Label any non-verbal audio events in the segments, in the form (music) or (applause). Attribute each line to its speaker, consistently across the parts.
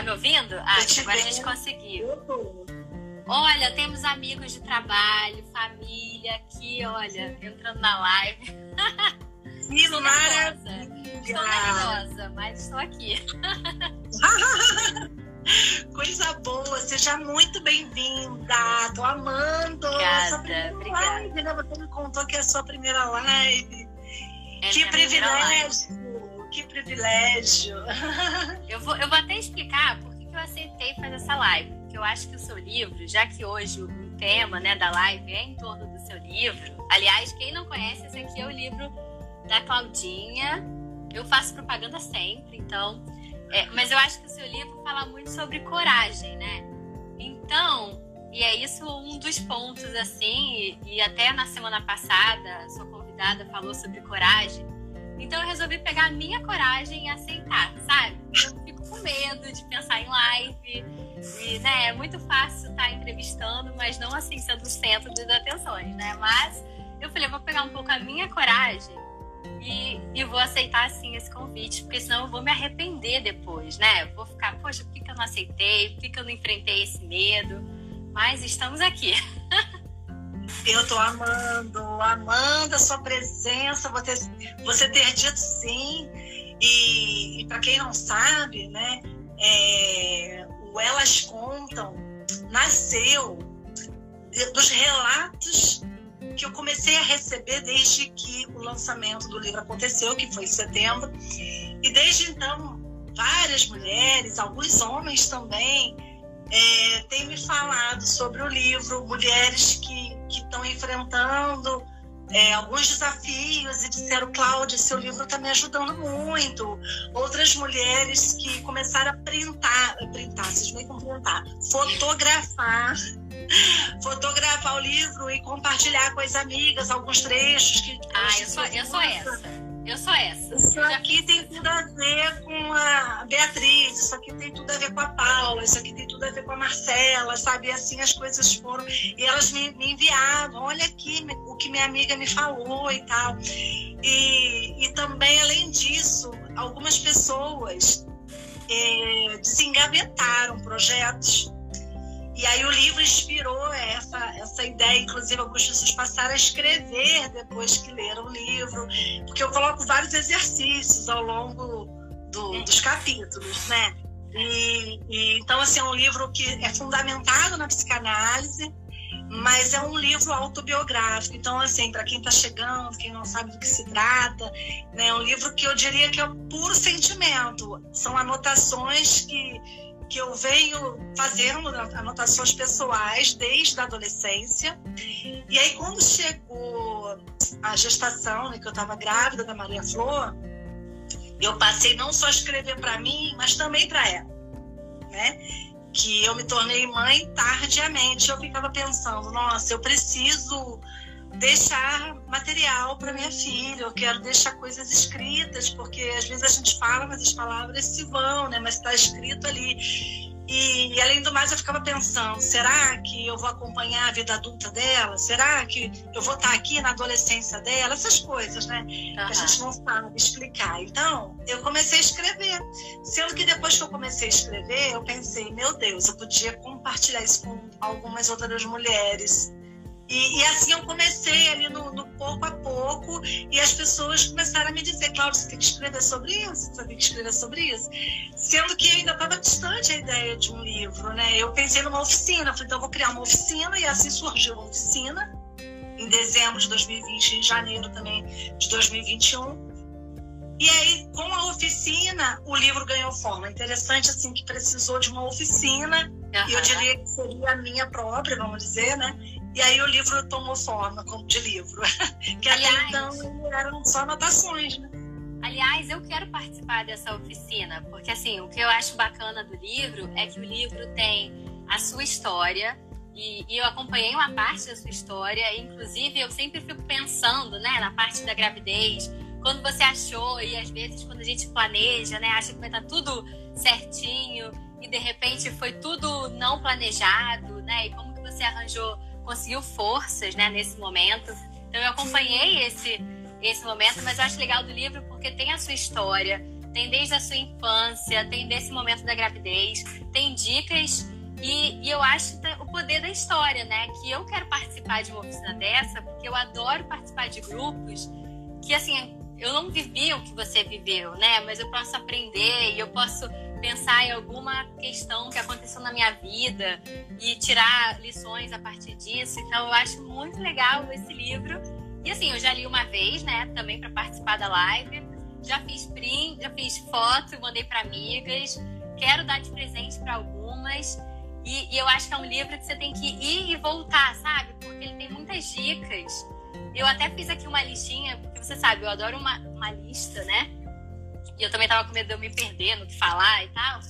Speaker 1: Tá me ouvindo? Ah, agora a gente conseguiu. Olha, temos amigos de trabalho, família aqui, olha, entrando na live.
Speaker 2: Que maravilha!
Speaker 1: Estou nervosa, mas estou aqui. (laughs)
Speaker 2: Coisa boa, seja muito bem-vinda. Tô amando.
Speaker 1: Obrigada, obrigada.
Speaker 2: Live, né? Você me contou que é a sua primeira live. É que privilégio, que privilégio. (laughs)
Speaker 1: Eu vou, eu vou até explicar por que eu aceitei fazer essa live. Porque eu acho que o seu livro, já que hoje o tema né, da live é em torno do seu livro. Aliás, quem não conhece, esse aqui é o livro da Claudinha. Eu faço propaganda sempre, então é, mas eu acho que o seu livro fala muito sobre coragem, né? Então, e é isso um dos pontos, assim, e, e até na semana passada, sua convidada falou sobre coragem. Então eu resolvi pegar a minha coragem e aceitar, sabe? Eu fico com medo de pensar em live. E, né, é muito fácil estar entrevistando, mas não assim sendo o centro das atenções, né? Mas eu falei, eu vou pegar um pouco a minha coragem e, e vou aceitar sim esse convite, porque senão eu vou me arrepender depois, né? Eu vou ficar, poxa, por que, eu não aceitei? Por que eu não enfrentei esse medo? Mas estamos aqui. (laughs)
Speaker 2: Eu tô amando, amando a sua presença, você, você ter dito sim. E, e para quem não sabe, né, é, o Elas Contam nasceu dos relatos que eu comecei a receber desde que o lançamento do livro aconteceu, que foi em setembro. E desde então, várias mulheres, alguns homens também, é, têm me falado sobre o livro, mulheres que estão enfrentando é, alguns desafios e disseram, Cláudia, seu livro está me ajudando muito. Outras mulheres que começaram a printar, printar, vocês nem com printar, fotografar (laughs) fotografar o livro e compartilhar com as amigas alguns trechos que.
Speaker 1: Ah, eu sou, eu sou essa. Eu sou essa.
Speaker 2: Isso aqui tem tudo a ver com a Beatriz, isso aqui tem tudo a ver com a Paula, isso aqui tem tudo a ver com a Marcela, sabe? E assim as coisas foram. E elas me, me enviavam, olha aqui o que minha amiga me falou e tal. E, e também, além disso, algumas pessoas é, desengavetaram projetos e aí o livro inspirou essa, essa ideia, inclusive algumas pessoas passaram a escrever depois que leram o livro, porque eu coloco vários exercícios ao longo do, dos capítulos, né? E, e, então, assim, é um livro que é fundamentado na psicanálise, mas é um livro autobiográfico. Então, assim, para quem está chegando, quem não sabe do que se trata, né, é um livro que eu diria que é um puro sentimento. São anotações que que eu venho fazendo anotações pessoais desde a adolescência. E aí, quando chegou a gestação, né, que eu estava grávida da Maria Flor, eu passei não só a escrever para mim, mas também para ela, né? Que eu me tornei mãe tardiamente. Eu ficava pensando, nossa, eu preciso deixar material para minha filha, eu quero deixar coisas escritas, porque às vezes a gente fala, mas as palavras se vão, né? Mas está escrito ali. E, e, além do mais, eu ficava pensando: será que eu vou acompanhar a vida adulta dela? Será que eu vou estar aqui na adolescência dela? Essas coisas, né? Uhum. Que a gente não sabe explicar. Então, eu comecei a escrever. Sendo que depois que eu comecei a escrever, eu pensei: meu Deus, eu podia compartilhar isso com algumas outras mulheres e, e, assim eu comecei ali no, no, pouco a pouco, e as pessoas começaram a me dizer, Cláudia, você tem que escrever sobre isso, você tem que escrever sobre isso. Sendo que ainda estava distante a ideia de um livro, né? Eu pensei numa oficina, falei, então vou criar uma oficina, e assim surgiu uma oficina, em dezembro de 2020, em janeiro também de 2021. E aí, com a oficina, o livro ganhou forma. Interessante, assim, que precisou de uma oficina, uhum. e eu diria que seria a minha própria, vamos dizer, né? E aí o livro tomou forma como de livro. (laughs) que Aliás, até então eram só anotações, né?
Speaker 1: Aliás, eu quero participar dessa oficina, porque assim, o que eu acho bacana do livro é que o livro tem a sua história, e, e, eu acompanhei uma parte da sua história, inclusive eu sempre fico pensando, né, na parte da gravidez, quando você achou, e às vezes quando a gente planeja, né, acha que vai estar tudo certinho, e de repente foi tudo não planejado, né, e como que você arranjou conseguiu forças né, nesse momento. Então eu acompanhei esse, esse momento, mas eu acho legal do livro porque tem a sua história, tem desde a sua infância, tem desse momento da gravidez, tem dicas e, e, eu acho o poder da história, né? Que eu quero participar de uma oficina dessa, porque eu adoro participar de grupos que, assim, eu não vivi o que você viveu, né? Mas eu posso aprender e eu posso pensar em alguma questão que aconteceu na minha vida e tirar lições a partir disso. Então, eu acho muito legal esse livro. E, assim, eu já li uma vez, né? Também para participar da live. Já fiz print, já fiz foto, mandei para amigas. Quero dar de presente para algumas. E, e, eu acho que é um livro que você tem que ir e voltar, sabe? Porque ele tem muitas dicas. Eu até fiz aqui uma listinha, porque você sabe, eu adoro uma, uma lista, né? E eu também tava com medo de eu me perder no que falar e tal.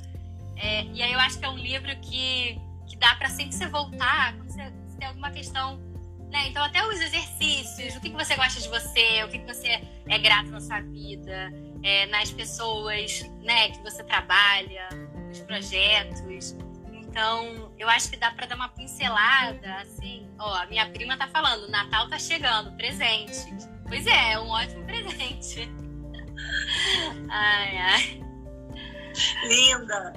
Speaker 1: É, e aí eu acho que é um livro que, que dá para sempre você voltar quando você, você, tem alguma questão. Né? Então, até os exercícios, o que, que você gosta de você, o que, que você é grato na sua vida, é, nas pessoas né, que você trabalha, nos projetos. Então, eu acho que dá para dar uma pincelada, assim. Ó, a minha prima tá falando, Natal tá chegando, presente. Pois é, é um ótimo presente. (laughs) ai, ai.
Speaker 2: Linda.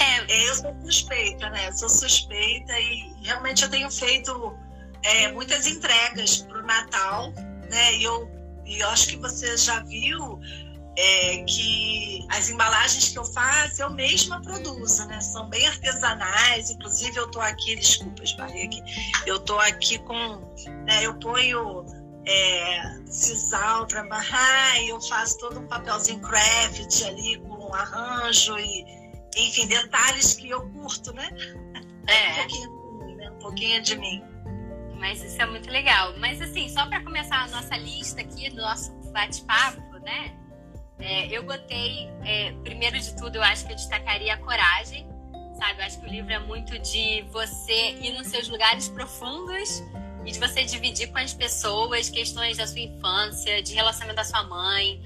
Speaker 2: É. Eu sou suspeita, né? Eu sou suspeita e realmente eu tenho feito é, muitas entregas pro Natal, né? E eu, e eu acho que você já viu é, que as embalagens que eu faço eu mesma produzo, né? São bem artesanais, inclusive eu tô aqui, desculpa, esbarrei aqui, eu tô aqui com, né, eu ponho é, sisal para amarrar e eu faço todo um papelzinho craft ali com arranjo e, enfim, detalhes que eu curto, né?
Speaker 1: É.
Speaker 2: Um pouquinho, né? um pouquinho de mim.
Speaker 1: Mas isso é muito legal. Mas assim, só para começar a nossa lista aqui do nosso bate-papo, né? É, eu botei, é, primeiro de tudo, eu acho que eu destacaria a coragem, sabe? Eu acho que o livro é muito de você ir nos seus lugares profundos e de você dividir com as pessoas questões da sua infância, de relacionamento da sua mãe,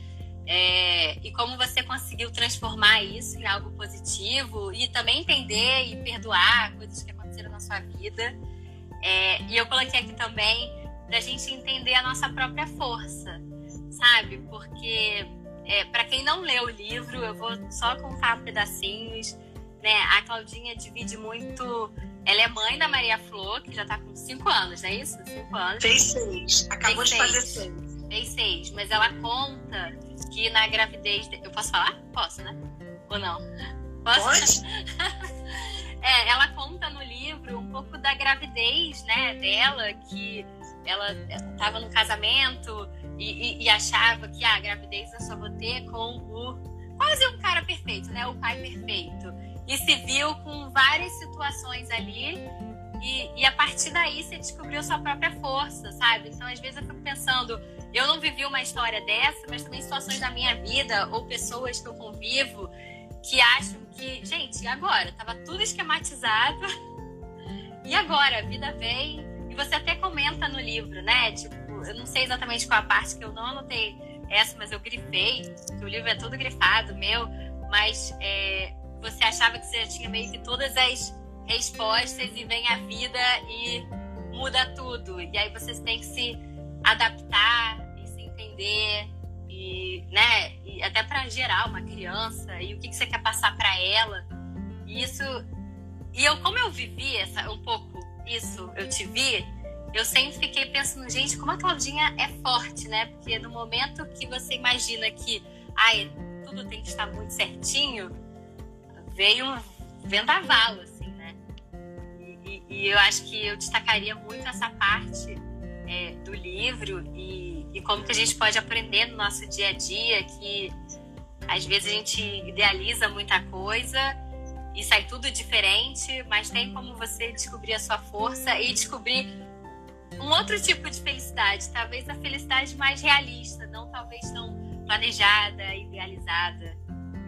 Speaker 1: é, e como você conseguiu transformar isso em algo positivo e também entender e perdoar coisas que aconteceram na sua vida. É, e eu coloquei aqui também da gente entender a nossa própria força, sabe? Porque é, para quem não leu o livro, eu vou só contar pedacinhos. Né? A Claudinha divide muito. Ela é mãe da Maria Flor, que já está com 5 anos, não é isso? 5 anos.
Speaker 2: Fez seis. Acabou Fez de fazer seis.
Speaker 1: Fez seis. Mas ela conta que na gravidez. De... Eu posso falar? Posso, né? Ou não?
Speaker 2: Posso? Pode? (laughs)
Speaker 1: é, ela conta no livro um pouco da gravidez né, dela, que ela estava no casamento e, e, e, achava que ah, a gravidez eu só vou ter com o quase um cara perfeito, né? O pai perfeito. E se viu com várias situações ali e, e a partir daí você descobriu sua própria força, sabe? Então às vezes eu fico pensando, eu não vivi uma história dessa, mas também situações da minha vida ou pessoas que eu convivo que acham que, gente, agora? Tava tudo esquematizado. (laughs) E agora? A vida vem. E você até comenta no livro, né? Tipo, eu não sei exatamente qual a parte que eu não anotei essa, mas eu grifei, o livro é todo grifado, meu, mas é, você achava que você já tinha meio que todas as respostas e vem a vida e muda tudo. E aí você tem que se adaptar e se entender e, né, e até para gerar uma criança e o que, que você quer passar para ela. E isso e eu como eu vivi essa um pouco isso, eu te vi, eu sempre fiquei pensando, gente, como a Claudinha é forte, né? Porque no momento que você imagina que ai, tudo tem que estar muito certinho, veio um vendaval, assim, né? E, e, e eu acho que eu destacaria muito essa parte é, do livro e, e como que a gente pode aprender no nosso dia a dia, que às vezes a gente idealiza muita coisa e sai tudo diferente, mas tem como você descobrir a sua força e descobrir um outro tipo de felicidade, talvez a felicidade mais realista, não talvez tão planejada, idealizada.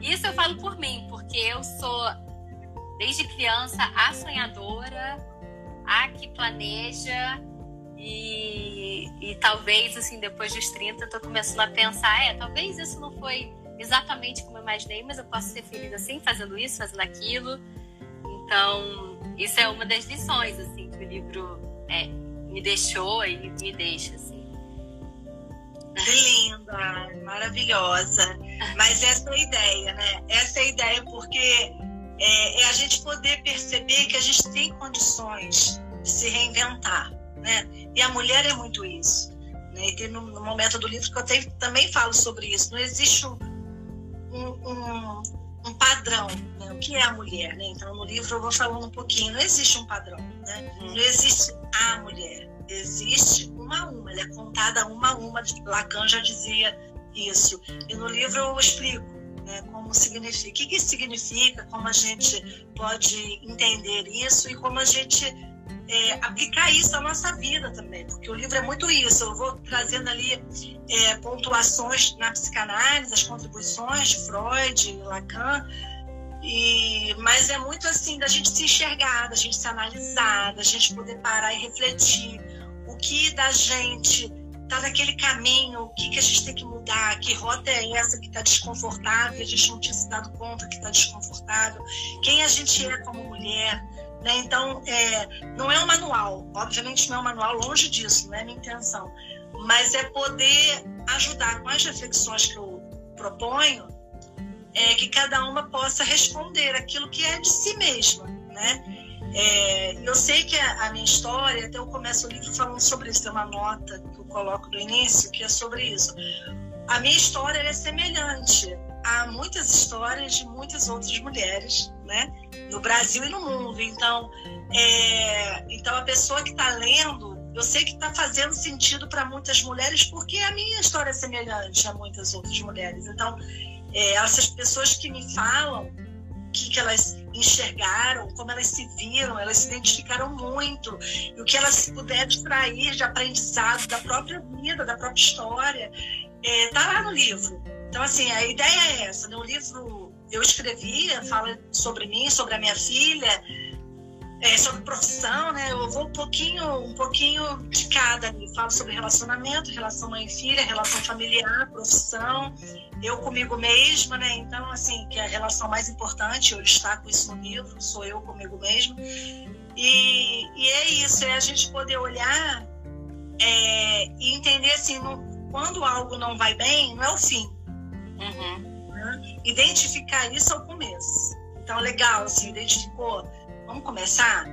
Speaker 1: Isso eu falo por mim, porque eu sou desde criança a sonhadora, a que planeja e, e talvez assim depois dos 30 eu tô começando a pensar, é, talvez isso não foi exatamente como eu imaginei, mas eu posso ser feliz assim, fazendo isso, fazendo aquilo. Então, isso é uma das lições assim que o livro é, me deixou e me deixa, assim.
Speaker 2: Linda, maravilhosa. Mas essa é a ideia, né? Essa é a ideia, porque é, é a gente poder perceber que a gente tem condições de se reinventar, né? E a mulher é muito isso. Né? E tem no, no momento do livro que eu tenho, também falo sobre isso. Não existe um, um, um padrão, né? o que é a mulher. Né? Então, no livro eu vou falando um pouquinho. Não existe um padrão, né? não existe a mulher. Existe uma a uma, ela é contada uma a uma. Lacan já dizia isso. E no livro eu explico né, como significa, o que, que significa, como a gente pode entender isso e como a gente é, aplicar isso à nossa vida também, porque o livro é muito isso. Eu vou trazendo ali é, pontuações na psicanálise, as contribuições de Freud, Lacan, e, mas é muito assim da gente se enxergar, da gente se analisar, da gente poder parar e refletir que da gente está naquele caminho, o que, que a gente tem que mudar, que rota é essa que está desconfortável, a gente não tinha se dado conta que está desconfortável, quem a gente é como mulher, né? Então, é, não é um manual, obviamente não é um manual, longe disso, não é minha intenção, mas é poder ajudar com as reflexões que eu proponho, é, que cada uma possa responder aquilo que é de si mesma, né? É, eu sei que a, a, minha história, até eu começo o livro falando sobre isso, tem uma nota que eu coloco no início que é sobre isso. A minha história é semelhante a muitas histórias de muitas outras mulheres, né? No Brasil e no mundo. Então, é, então a pessoa que está lendo, eu sei que está fazendo sentido para muitas mulheres porque a minha história é semelhante a muitas outras mulheres. Então, é, essas pessoas que me falam que, que elas enxergaram, como elas se viram, elas se identificaram muito, e o que elas puderam extrair de aprendizado da própria vida, da própria história, está é, tá lá no livro. Então, assim, a ideia é essa. Né? O livro eu escrevi, fala sobre mim, sobre a minha filha, é, sobre profissão, né? Eu vou um pouquinho, um pouquinho de cada. Eu falo sobre relacionamento, relação mãe-filha, relação familiar, profissão, eu comigo mesma, né? Então, assim, que é a relação mais importante, eu destaco isso no livro, sou eu comigo mesma. E, e é isso, é a gente poder olhar é, e entender assim, no, quando algo não vai bem, não é o fim Uhum. Né? Identificar isso ao começo. Então, legal, assim, identificou. Vamos começar?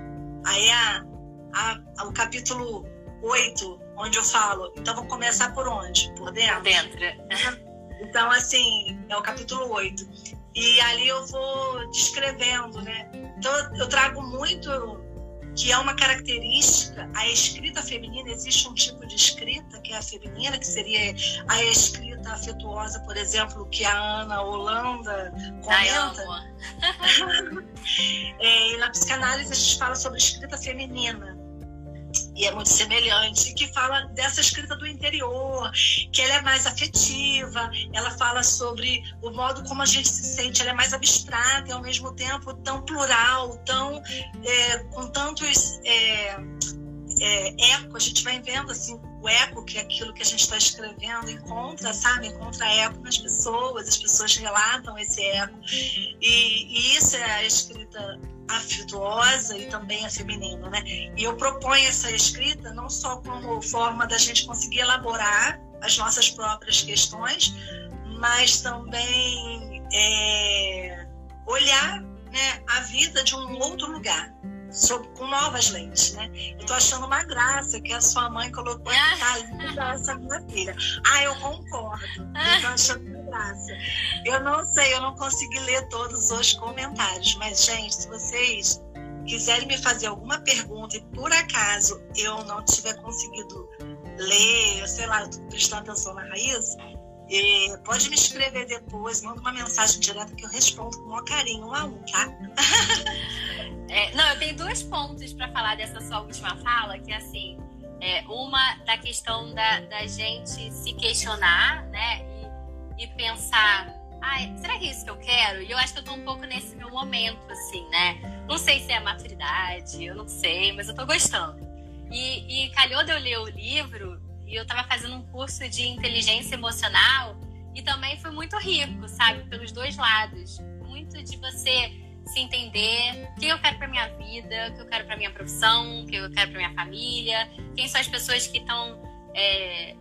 Speaker 2: Aí a, a, a, o capítulo 8, onde eu falo, então vou começar por onde? Por dentro? Por
Speaker 1: dentro. (laughs)
Speaker 2: Então, assim, é o capítulo 8. E ali eu vou descrevendo, né? Então, eu trago muito que é uma característica, a escrita feminina, existe um tipo de escrita que é a feminina, que seria a escrita afetuosa, por exemplo, que a Ana Holanda comenta. (laughs) é, e na psicanálise a gente fala sobre escrita feminina. E é muito semelhante, que fala dessa escrita do interior, que ela é mais afetiva, ela fala sobre o modo como a gente se sente, ela é mais abstrata e ao mesmo tempo tão plural, tão é, com tantos é, é, eco, a gente vai vendo assim eco que é aquilo que a gente está escrevendo encontra, sabe, encontra eco nas pessoas, as pessoas relatam esse eco e, e isso é a escrita afetuosa e também a feminina, né? E eu proponho essa escrita não só como forma da gente conseguir elaborar as nossas próprias questões, mas também é, olhar né, a vida de um outro lugar, sob, com novas lentes, né? Eu tô achando uma graça que a sua mãe colocou aqui, tá linda essa minha filha. Ah, eu concordo. Eu tô achando graça. Eu não sei, eu não consegui ler todos os comentários, mas, gente, se vocês quiserem me fazer alguma pergunta e por acaso eu não tiver conseguido ler, sei lá, eu tô prestando atenção na raiz, e pode me escrever depois, manda uma mensagem direta que eu respondo com o maior carinho, um a um, tá? (laughs)
Speaker 1: É, não, eu tenho dois pontos para falar dessa sua última fala, que é assim, é, uma da questão da, da gente se questionar, né? e pensar, ai, será que é isso que eu quero? E eu acho que eu tô um pouco nesse meu momento, assim, né? Não sei se é a maturidade, eu não sei, mas eu tô gostando. E, e calhou de eu ler o livro, e eu tava fazendo um curso de inteligência emocional, e também foi muito rico, sabe? Pelos dois lados. Muito de você se entender o que eu quero para minha vida, o que eu quero para minha profissão, o que eu quero para minha família, quem são as pessoas que estão é,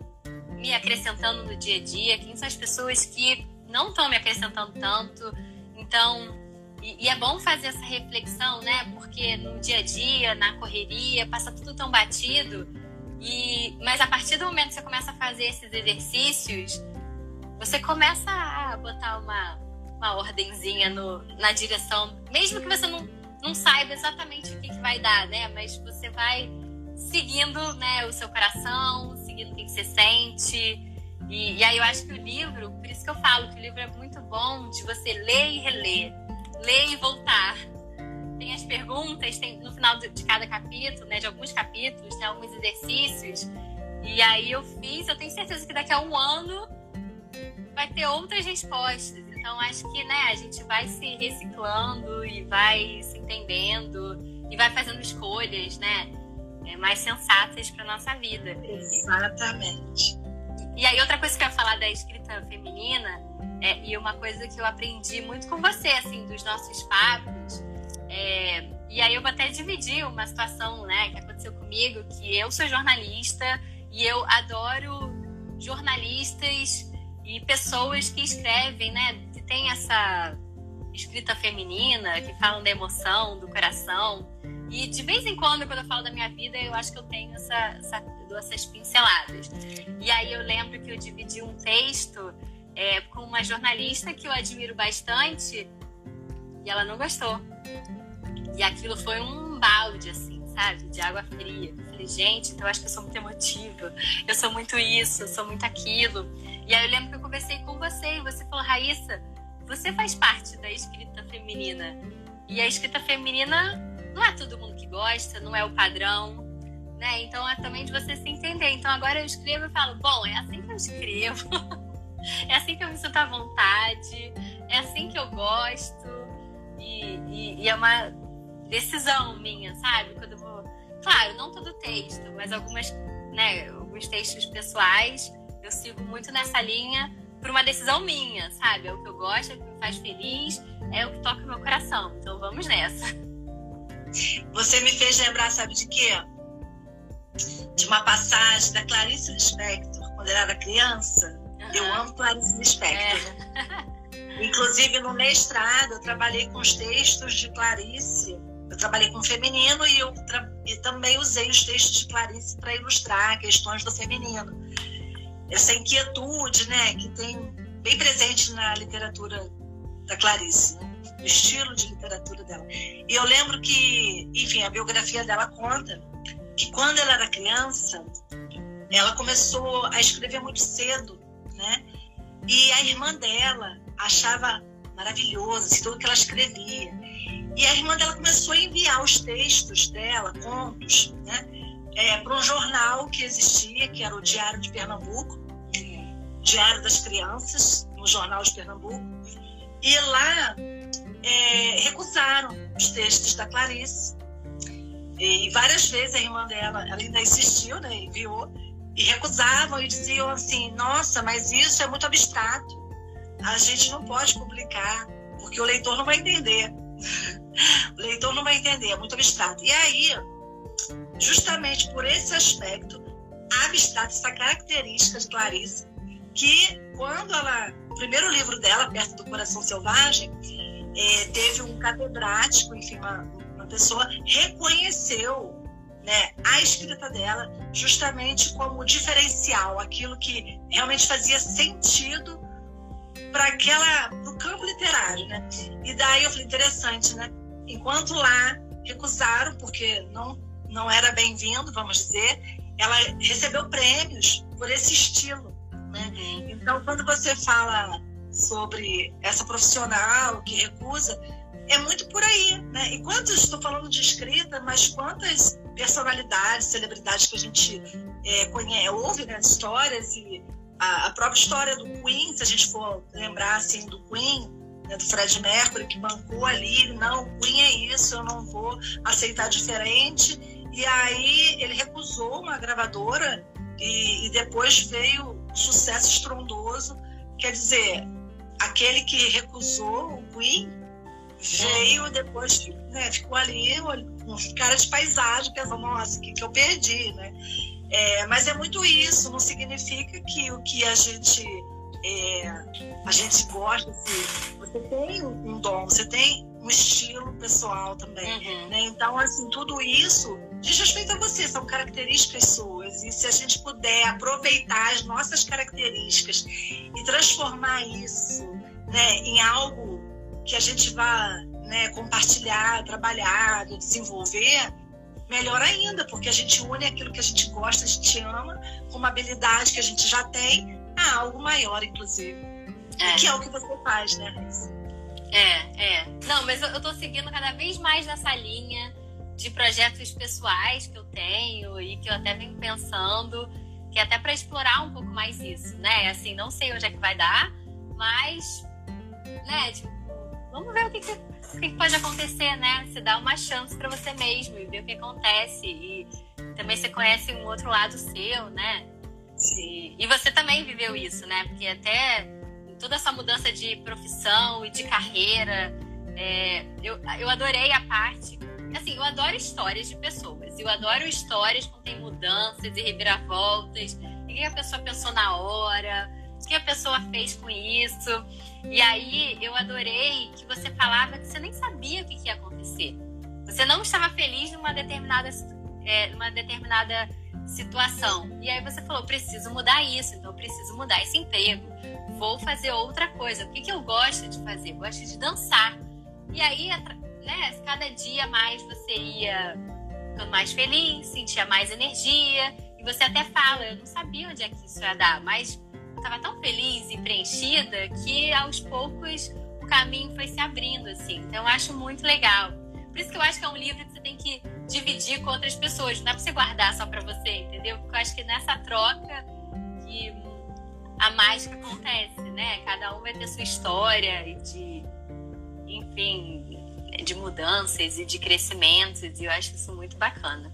Speaker 1: me acrescentando no dia a dia, quem são as pessoas que não estão me acrescentando tanto. Então, e, e, é bom fazer essa reflexão, né? Porque no dia a dia, na correria, passa tudo tão batido. E, mas a partir do momento que você começa a fazer esses exercícios, você começa a botar uma, uma ordenzinha no, na direção, mesmo que você não, não saiba exatamente o que, que vai dar, né? Mas você vai seguindo né, o seu coração, seguindo o que, que você sente. E, e, aí eu acho que o livro, por isso que eu falo que o livro é muito bom de você ler e reler, ler e voltar. Tem as perguntas, tem no final de cada capítulo, né, de alguns capítulos, tem alguns exercícios. E aí eu fiz, eu tenho certeza que daqui a um ano vai ter outras respostas. Então acho que né, a gente vai se reciclando e vai se entendendo e vai fazendo escolhas, né? É, mais sensatas para nossa vida.
Speaker 2: Exatamente.
Speaker 1: E, e aí outra coisa que eu ia falar da escrita feminina é, e uma coisa que eu aprendi muito com você, assim, dos nossos papos. É, e aí eu vou até dividir uma situação, né, que aconteceu comigo, que eu sou jornalista e eu adoro jornalistas e pessoas que escrevem, né, que tem essa escrita feminina, que falam da emoção, do coração. E de vez em quando, quando eu falo da minha vida, eu acho que eu tenho essa, essa, essas pinceladas. E aí eu lembro que eu dividi um texto é, com uma jornalista que eu admiro bastante e ela não gostou. E aquilo foi um balde, assim, sabe? De água fria. Eu falei, gente, então eu acho que eu sou muito emotiva. Eu sou muito isso, eu sou muito aquilo. E aí eu lembro que eu conversei com você e você falou, Raíssa, você faz parte da escrita feminina. E a escrita feminina não é todo mundo que gosta, não é o padrão, né? Então é também de você se entender. Então agora eu escrevo e falo, bom, é assim que eu escrevo, (laughs) é assim que eu me sinto à vontade, é assim que eu gosto. E, e, e é uma decisão minha, sabe? Quando eu vou. Claro, não todo texto, mas algumas, né, alguns textos pessoais eu sigo muito nessa linha por uma decisão minha, sabe? É o que eu gosto, é o que me faz feliz, é o que toca o meu coração. Então vamos nessa.
Speaker 2: Você me fez lembrar, sabe de quê? De uma passagem da Clarice Lispector, quando ela era criança. Uhum. Eu amo Clarice Lispector. É. (laughs) Inclusive, no mestrado, eu trabalhei com os textos de Clarice. Eu trabalhei com feminino e eu e também usei os textos de Clarice para ilustrar questões do feminino. Essa inquietude, né, que tem bem presente na literatura da Clarice. Né? o estilo de literatura dela. E eu lembro que, enfim, a biografia dela conta que quando ela era criança, ela começou a escrever muito cedo, né? E a irmã dela achava maravilhoso assim, tudo que ela escrevia. E a irmã dela começou a enviar os textos dela, contos, né? É, para um jornal que existia, que era o Diário de Pernambuco, Diário das Crianças, no Jornal de Pernambuco. E lá é, recusaram os textos da Clarice. E várias vezes a irmã dela, ela ainda insistiu, né, enviou, e recusavam e diziam assim: nossa, mas isso é muito abstrato, a gente não pode publicar, porque o leitor não vai entender. (laughs) o leitor não vai entender, é muito abstrato. E aí, justamente por esse aspecto abstrato, essa característica de Clarice, que quando ela, o primeiro livro dela, Perto do Coração Selvagem, é, teve um catedrático, enfim, uma, uma pessoa reconheceu né, a escrita dela justamente como diferencial, aquilo que realmente fazia sentido para aquela o campo literário, né? E daí eu falei interessante, né? Enquanto lá recusaram porque não não era bem-vindo, vamos dizer, ela recebeu prêmios por esse estilo, né? Então quando você fala sobre essa profissional que recusa, é muito por aí, né? E quantos, estou falando de escrita, mas quantas personalidades, celebridades que a gente é, conhece, ouve nas né, histórias e a, a, própria história do Queen, se a gente for lembrar assim do Queen, né, do Fred Mercury que bancou ali, não, o Queen é isso, eu não vou aceitar diferente. E aí ele recusou uma gravadora e, e depois veio um sucesso estrondoso. Quer dizer, aquele que recusou o Queen veio depois, né, ficou ali com cara de paisagem, pensando, nossa, o que, que eu perdi, né? É, mas é muito isso, não significa que o que a gente é, a gente gosta, assim, você tem um dom, você tem um estilo pessoal também. Uhum. Né? Então, assim, tudo isso diz respeito a você, são características suas. E se a gente puder aproveitar as nossas características e transformar isso né, em algo que a gente vá né, compartilhar, trabalhar, desenvolver, melhor ainda, porque a gente une aquilo que a gente gosta, a gente ama, com uma habilidade que a gente já tem, a algo maior, inclusive. É. Que é o que você faz, né, Raíssa?
Speaker 1: É, é. Não, mas eu, eu tô seguindo cada vez mais nessa linha de projetos pessoais que eu tenho e que eu até venho pensando, que é até para explorar um pouco mais isso, né? Assim, não sei onde é que vai dar, mas, né, tipo, vamos ver o que, que, o que pode acontecer, né? Você dá uma chance para você mesmo e ver o que acontece. E também você conhece um outro lado seu, né? E, e você também viveu isso, né? Porque até toda essa mudança de profissão e de carreira, é, eu, eu adorei a parte. Assim, eu adoro histórias de pessoas. Eu adoro histórias que tem mudanças e reviravoltas. O que a pessoa pensou na hora, o que a pessoa fez com isso. E aí eu adorei que você falava que você nem sabia o que ia acontecer. Você não estava feliz numa determinada, é, numa determinada situação. E aí você falou: preciso mudar isso, então preciso mudar esse emprego. Vou fazer outra coisa. O que, que eu gosto de fazer? Eu gosto de dançar. E aí, né, cada dia mais você ia ficando mais feliz, sentia mais energia. E você até fala: eu não sabia onde é que isso ia dar, mas estava tão feliz e preenchida que aos poucos o caminho foi se abrindo, assim. Então eu acho muito legal. Por isso que eu acho que é um livro que você tem que dividir com outras pessoas. Não dá pra você guardar só pra você, entendeu? Porque eu acho que nessa troca que a mágica acontece, né? Cada um vai ter sua história e de, enfim, de mudanças e de crescimentos. E eu acho isso muito bacana.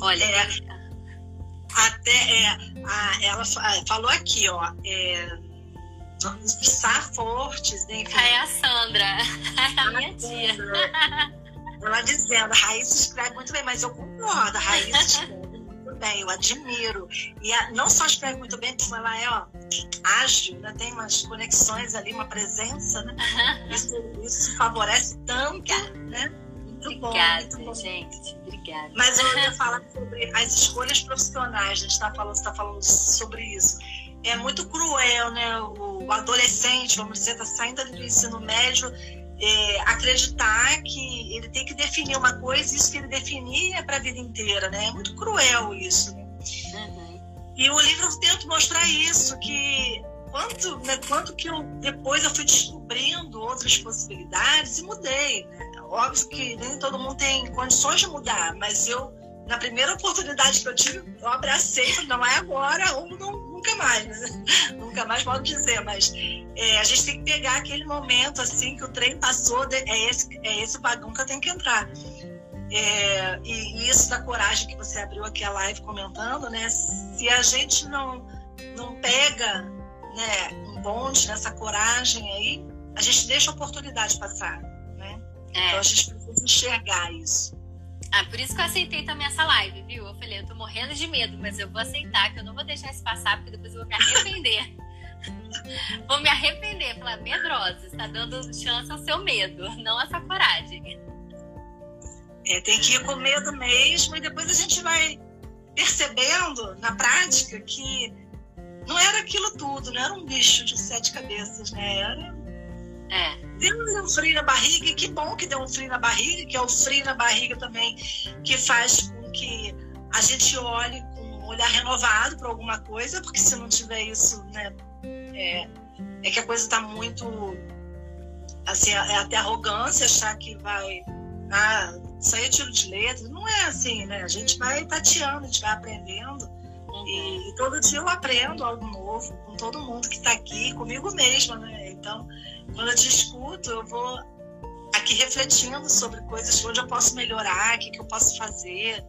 Speaker 1: Olha. É,
Speaker 2: até é, a, ela falou aqui, ó. É, Sá Fortes, né?
Speaker 1: Enfim. É a Sandra, a (laughs) minha tia.
Speaker 2: Ela dizendo, a Raíssa escreve muito bem, mas eu concordo, a Raíssa escreve muito bem, eu admiro. E a, não só escreve muito bem, como ela é ó, ágil, né? tem umas conexões ali, uma presença, né? Isso, isso favorece tanto, né?
Speaker 1: Muito Obrigada, bom, muito bom. gente. Obrigada.
Speaker 2: Mas eu ia (laughs) falar sobre as escolhas profissionais, a gente está falando, tá falando sobre isso. É muito cruel, né? O adolescente, vamos dizer, está saindo do ensino médio é, acreditar que ele tem que definir uma coisa e isso que ele definir é para a vida inteira, né? É muito cruel isso. Né? Uhum. E o livro tenta mostrar isso, que quanto, né, quanto que eu depois eu fui descobrindo outras possibilidades e mudei. Né? Óbvio que nem todo mundo tem condições de mudar, mas eu na primeira oportunidade que eu tive, eu abracei, não é agora ou não, nunca mais, né? (laughs) nunca mais posso dizer, mas é, a gente tem que pegar aquele momento assim que o trem passou, é esse, é esse vagão que eu tenho que entrar. É, e, isso da coragem que você abriu aqui a live comentando, né? Se a gente não, não pega né, um bonde nessa coragem aí, a gente deixa a oportunidade passar? É. Então a gente precisa enxergar isso.
Speaker 1: Ah, por isso que eu aceitei também essa live, viu? Eu falei, eu tô morrendo de medo, mas eu vou aceitar, que eu não vou deixar isso passar, porque depois eu vou me arrepender. (laughs) vou me arrepender, falar, medrosa, está dando chance ao seu medo, não a sua coragem.
Speaker 2: É, tem que ir com medo mesmo, e depois a gente vai percebendo na prática que não era aquilo tudo, não era um bicho de sete cabeças, né? Era é. Deu um frio na barriga, e que bom que deu um frio na barriga, que é o frio na barriga também que faz com que a gente olhe com um olhar renovado para alguma coisa, porque se não tiver isso, né, é, é que a coisa está muito. Assim, é até arrogância achar que vai ah, sair tiro de letra. Não é assim, né? A gente vai tateando, a gente vai aprendendo. E, e todo dia eu aprendo algo novo com todo mundo que está aqui, comigo mesma, né? Então, quando eu te escuto, eu vou aqui refletindo sobre coisas onde eu posso melhorar, o que, que eu posso fazer,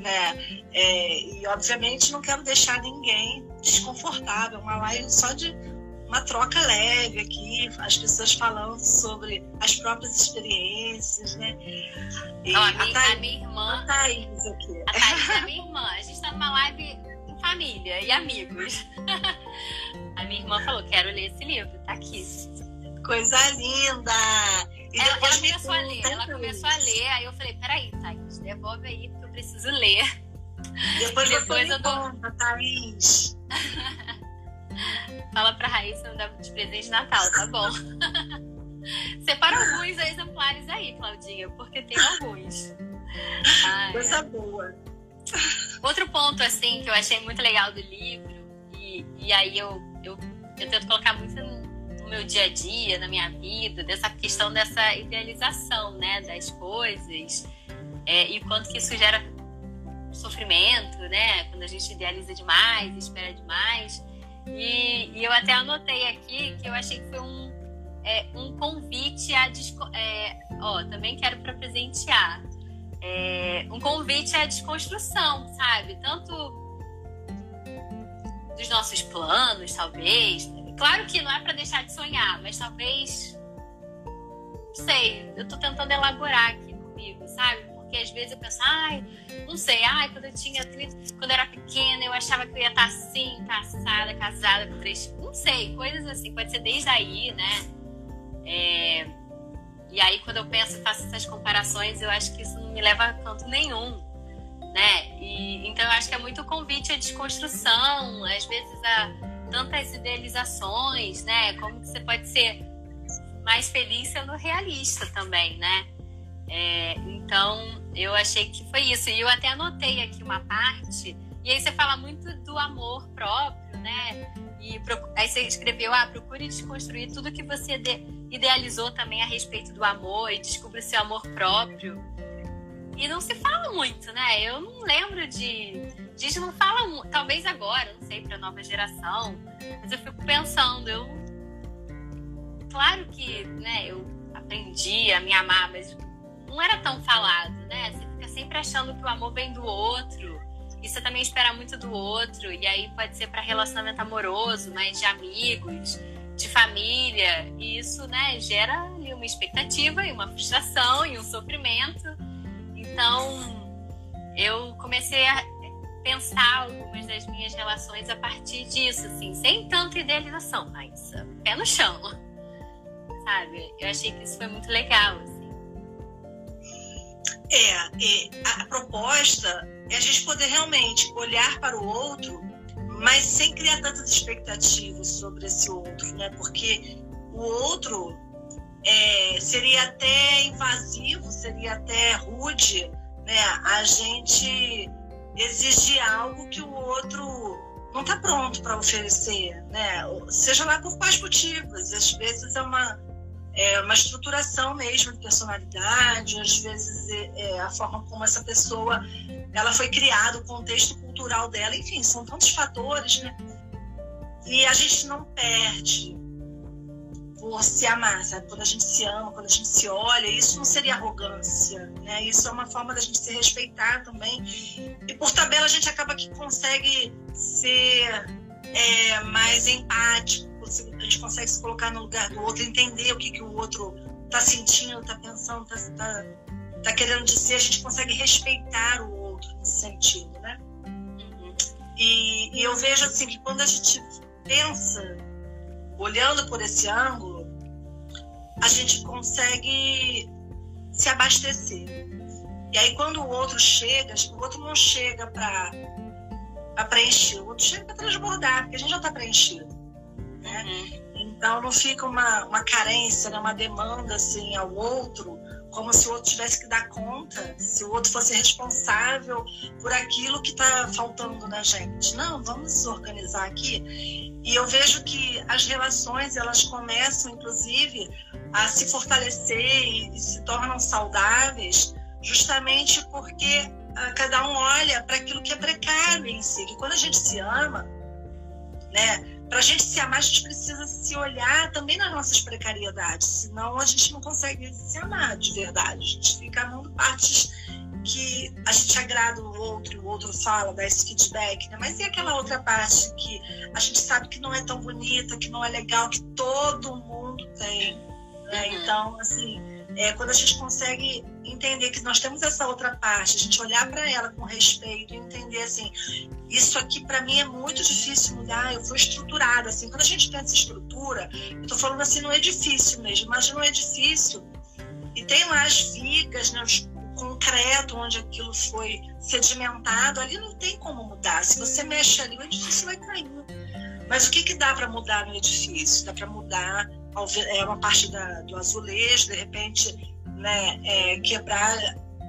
Speaker 2: né? É, e obviamente não quero deixar ninguém desconfortável. Uma live só de uma troca leve aqui, as pessoas falando sobre as próprias experiências, né?
Speaker 1: E a, minha, a, Thaís, a minha irmã. A Thaís aqui. A Thaís é minha irmã. A gente está uma live família e amigos. (laughs) a minha irmã falou: quero ler esse livro, tá aqui.
Speaker 2: Coisa linda!
Speaker 1: Ela, ela começou a ler, ela começou a ler, aí eu falei, peraí, Thaís, devolve aí, porque eu preciso ler.
Speaker 2: Depois, Depois eu dou. Conta, Thaís. (laughs)
Speaker 1: Fala pra Raíssa me dar de presente de Natal, tá bom? (laughs) Separa alguns exemplares aí, Claudinha, porque tem alguns.
Speaker 2: Ai, Coisa boa.
Speaker 1: Outro ponto, assim, que eu achei muito legal do livro, e, e aí eu, eu, eu tento colocar muito no meu dia a dia, na minha vida, dessa questão dessa idealização, né, das coisas, é, e quanto que isso gera sofrimento, né, quando a gente idealiza demais, espera demais. E, e eu até anotei aqui que eu achei que foi um, é, um convite a. É, ó, também quero para presentear é, um convite à desconstrução, sabe? Tanto dos nossos planos, talvez. Claro que não é para deixar de sonhar, mas talvez. Não sei, eu tô tentando elaborar aqui comigo, sabe? Porque às vezes eu penso, ai, não sei, ai, quando eu tinha 30, quando eu era pequena, eu achava que eu ia estar assim, passada, casada com três. Não sei, coisas assim, pode ser desde aí, né? É, e aí, quando eu penso e faço essas comparações, eu acho que isso não me leva a canto nenhum, né? E, então, eu acho que é muito convite à desconstrução, às vezes a tantas idealizações, né? Como que você pode ser mais feliz sendo realista também, né? É, então, eu achei que foi isso. E eu até anotei aqui uma parte, e aí você fala muito do amor próprio, né? E aí você escreveu, ah, procure desconstruir tudo que você idealizou também a respeito do amor e descubra o seu amor próprio. E não se fala muito, né? Eu não lembro de. Gente não fala talvez agora, não sei, para nova geração, mas eu fico pensando, eu. Claro que, né, eu aprendi a me amar, mas não era tão falado, né? Você fica sempre achando que o amor vem do outro. E você também espera muito do outro. E aí pode ser para relacionamento amoroso, mas de amigos de família, e isso né, gera uma expectativa e uma frustração e um sofrimento. Então, eu comecei a pensar algumas das minhas relações a partir disso, assim, sem tanta idealização, mas pé no chão, sabe? Eu achei que isso foi muito legal, assim.
Speaker 2: É, é a proposta é a gente poder realmente olhar para o outro mas sem criar tantas expectativas sobre esse outro, né? Porque o outro é, seria até invasivo, seria até rude, né? A gente exigir algo que o outro não está pronto para oferecer, né? Seja lá por quais motivos. Às vezes é uma é uma estruturação mesmo de personalidade, às vezes é, é a forma como essa pessoa ela foi criada, o contexto cultural dela, enfim, são tantos fatores, né? E a gente não perde por se amar, sabe? Quando a gente se ama, quando a gente se olha, isso não seria arrogância, né? Isso é uma forma da gente se respeitar também. E por tabela a gente acaba que consegue ser é, mais empático, a gente consegue se colocar no lugar do outro, entender o que, que o outro está sentindo, está pensando, está tá, tá querendo dizer, a gente consegue respeitar o outro nesse sentido, né? E, e eu vejo assim que quando a gente pensa, olhando por esse ângulo, a gente consegue se abastecer. E aí quando o outro chega, o outro não chega para preencher, o outro chega para transbordar, porque a gente já está preenchido. Né? Uhum. Então não fica uma, uma carência, né? uma demanda assim ao outro, como se o outro tivesse que dar conta, se o outro fosse responsável por aquilo que está faltando na gente. Não, vamos organizar aqui. E eu vejo que as relações elas começam, inclusive, a se fortalecer e, e se tornam saudáveis, justamente porque ah, cada um olha para aquilo que é precário em si. Que quando a gente se ama, né? Para a gente se amar, a gente precisa se olhar também nas nossas precariedades, senão a gente não consegue se amar de verdade. A gente fica amando partes que a gente agrada o outro e o outro fala, dá esse feedback, né? Mas e aquela outra parte que a gente sabe que não é tão bonita, que não é legal, que todo mundo tem, né? Uhum. Então, assim, é, quando a gente consegue entender que nós temos essa outra parte, a gente olhar para ela com respeito, entender assim, isso aqui para mim é muito difícil mudar, eu fui estruturada assim. Quando a gente pensa em estrutura, eu tô falando assim no edifício mesmo, imagina um edifício e tem lá as vigas, né, os concreto onde aquilo foi sedimentado, ali não tem como mudar. Se você mexe ali, o edifício vai cair. Mas o que, que dá para mudar no edifício? Dá para mudar é uma parte da, do azulejo, de repente né, é, quebrar,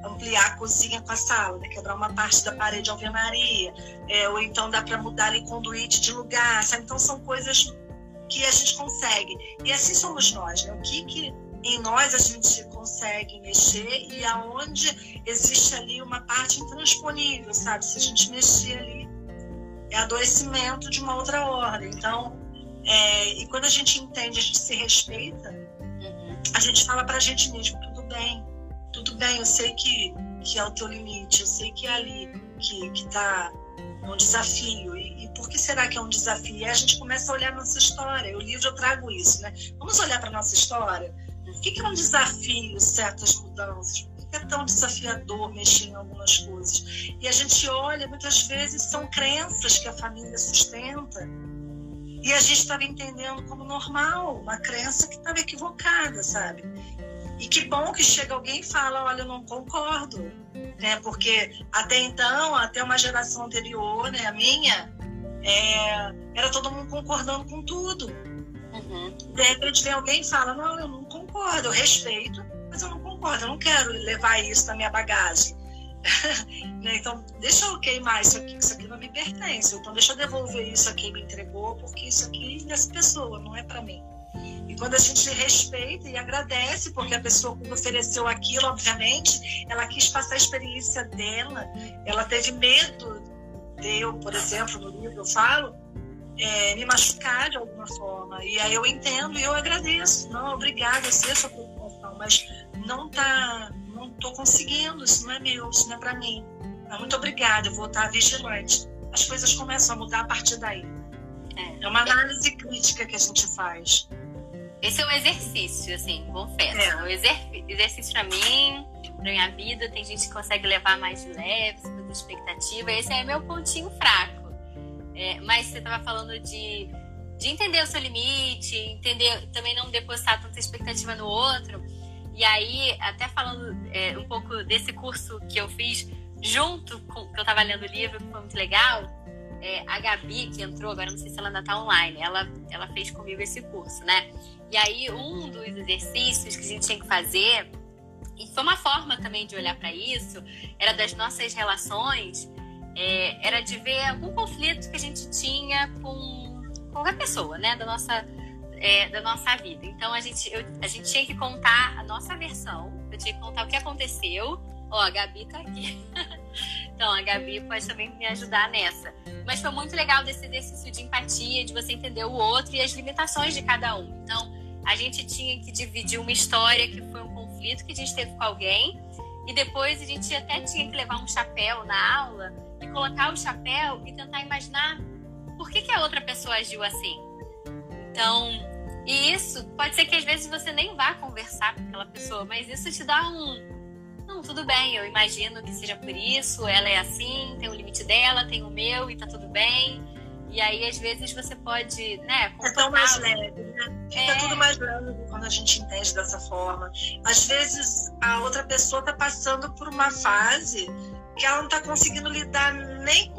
Speaker 2: ampliar a cozinha com a sala, né, quebrar uma parte da parede de alvenaria, é, ou então dá para mudar ali conduíte de lugar, sabe? Então são coisas que a gente consegue. E assim somos nós, né? O que, que em nós a gente consegue mexer e aonde existe ali uma parte intransponível, sabe? Se a gente mexer ali, é adoecimento de uma outra ordem. Então, é, e quando a gente entende, a gente se respeita, uhum. a gente fala pra gente mesmo, tudo bem, tudo bem, eu sei que, que é o teu limite, eu sei que é ali que, que tá um desafio. E, e, por que será que é um desafio? E a gente começa a olhar nossa história. O livro eu trago isso, né? Vamos olhar para nossa história por que, que é um desafio certas mudanças? Por que é tão desafiador mexer em algumas coisas? E a gente olha, muitas vezes são crenças que a família sustenta e a gente estava entendendo como normal, uma crença que estava equivocada, sabe? E que bom que chega alguém e fala, olha, eu não concordo, né? Porque até então, até uma geração anterior, né, a minha, é, era todo mundo concordando com tudo. Uhum. De repente vem alguém e fala, não, eu não concordo, eu respeito, mas eu não concordo, eu não quero levar isso na minha bagagem. (laughs) Né, então, deixa eu queimar isso aqui, que isso aqui não me pertence. Então, deixa eu devolver isso a quem me entregou, porque isso aqui é dessa pessoa, não é para mim. E quando a gente respeita e agradece, porque a pessoa que ofereceu aquilo, obviamente, ela quis passar a experiência dela, ela teve medo de eu, por exemplo, no livro eu falo, é, me machucar de alguma forma. E aí eu entendo e eu agradeço. Não, obrigada, eu sei a sua preocupação, mas não tá, tô conseguindo, isso não é meu, isso não é para mim. Muito obrigada, eu vou estar vigilante. As coisas começam a mudar a partir daí. É, é uma análise crítica que a gente faz.
Speaker 1: Esse é um exercício, assim, confesso. É. Um exercício para mim, para minha vida. Tem gente que consegue levar mais de leve, com expectativa. Esse é meu pontinho fraco. É, mas você estava falando de, de entender o seu limite, entender também não depositar tanta expectativa no outro. E aí, até falando é, um pouco desse curso que eu fiz junto com que eu estava lendo o livro, que foi muito legal, é, a Gabi, que entrou, agora não sei se ela ainda está online, ela, ela fez comigo esse curso, né? E aí, um dos exercícios que a gente tinha que fazer, e foi uma forma também de olhar para isso, era das nossas relações é, era de ver algum conflito que a gente tinha com qualquer pessoa, né, da nossa, é, da nossa vida. Então a gente, eu, a gente tinha que contar a nossa versão, eu tinha que contar o que aconteceu. Ó, a Gabi tá aqui. (laughs) então a Gabi pode também me ajudar nessa. Mas foi muito legal desse exercício de empatia, de você entender o outro e as limitações de cada um. Então a gente tinha que dividir uma história que foi um conflito que a gente teve com alguém e depois a gente até tinha que levar um chapéu na aula e colocar o chapéu e tentar imaginar por que, que a outra pessoa agiu assim. Então, e isso pode ser que às vezes você nem vá conversar com aquela pessoa, mas isso te dá um. Não, tudo bem, eu imagino que seja por isso, ela é assim, tem o limite dela, tem o meu e tá tudo bem. E aí, às vezes, você pode, né?
Speaker 2: É tão mais leve, né? Fica é... tudo mais leve quando a gente entende dessa forma. Às vezes, a outra pessoa tá passando por uma fase que ela não está conseguindo lidar nem com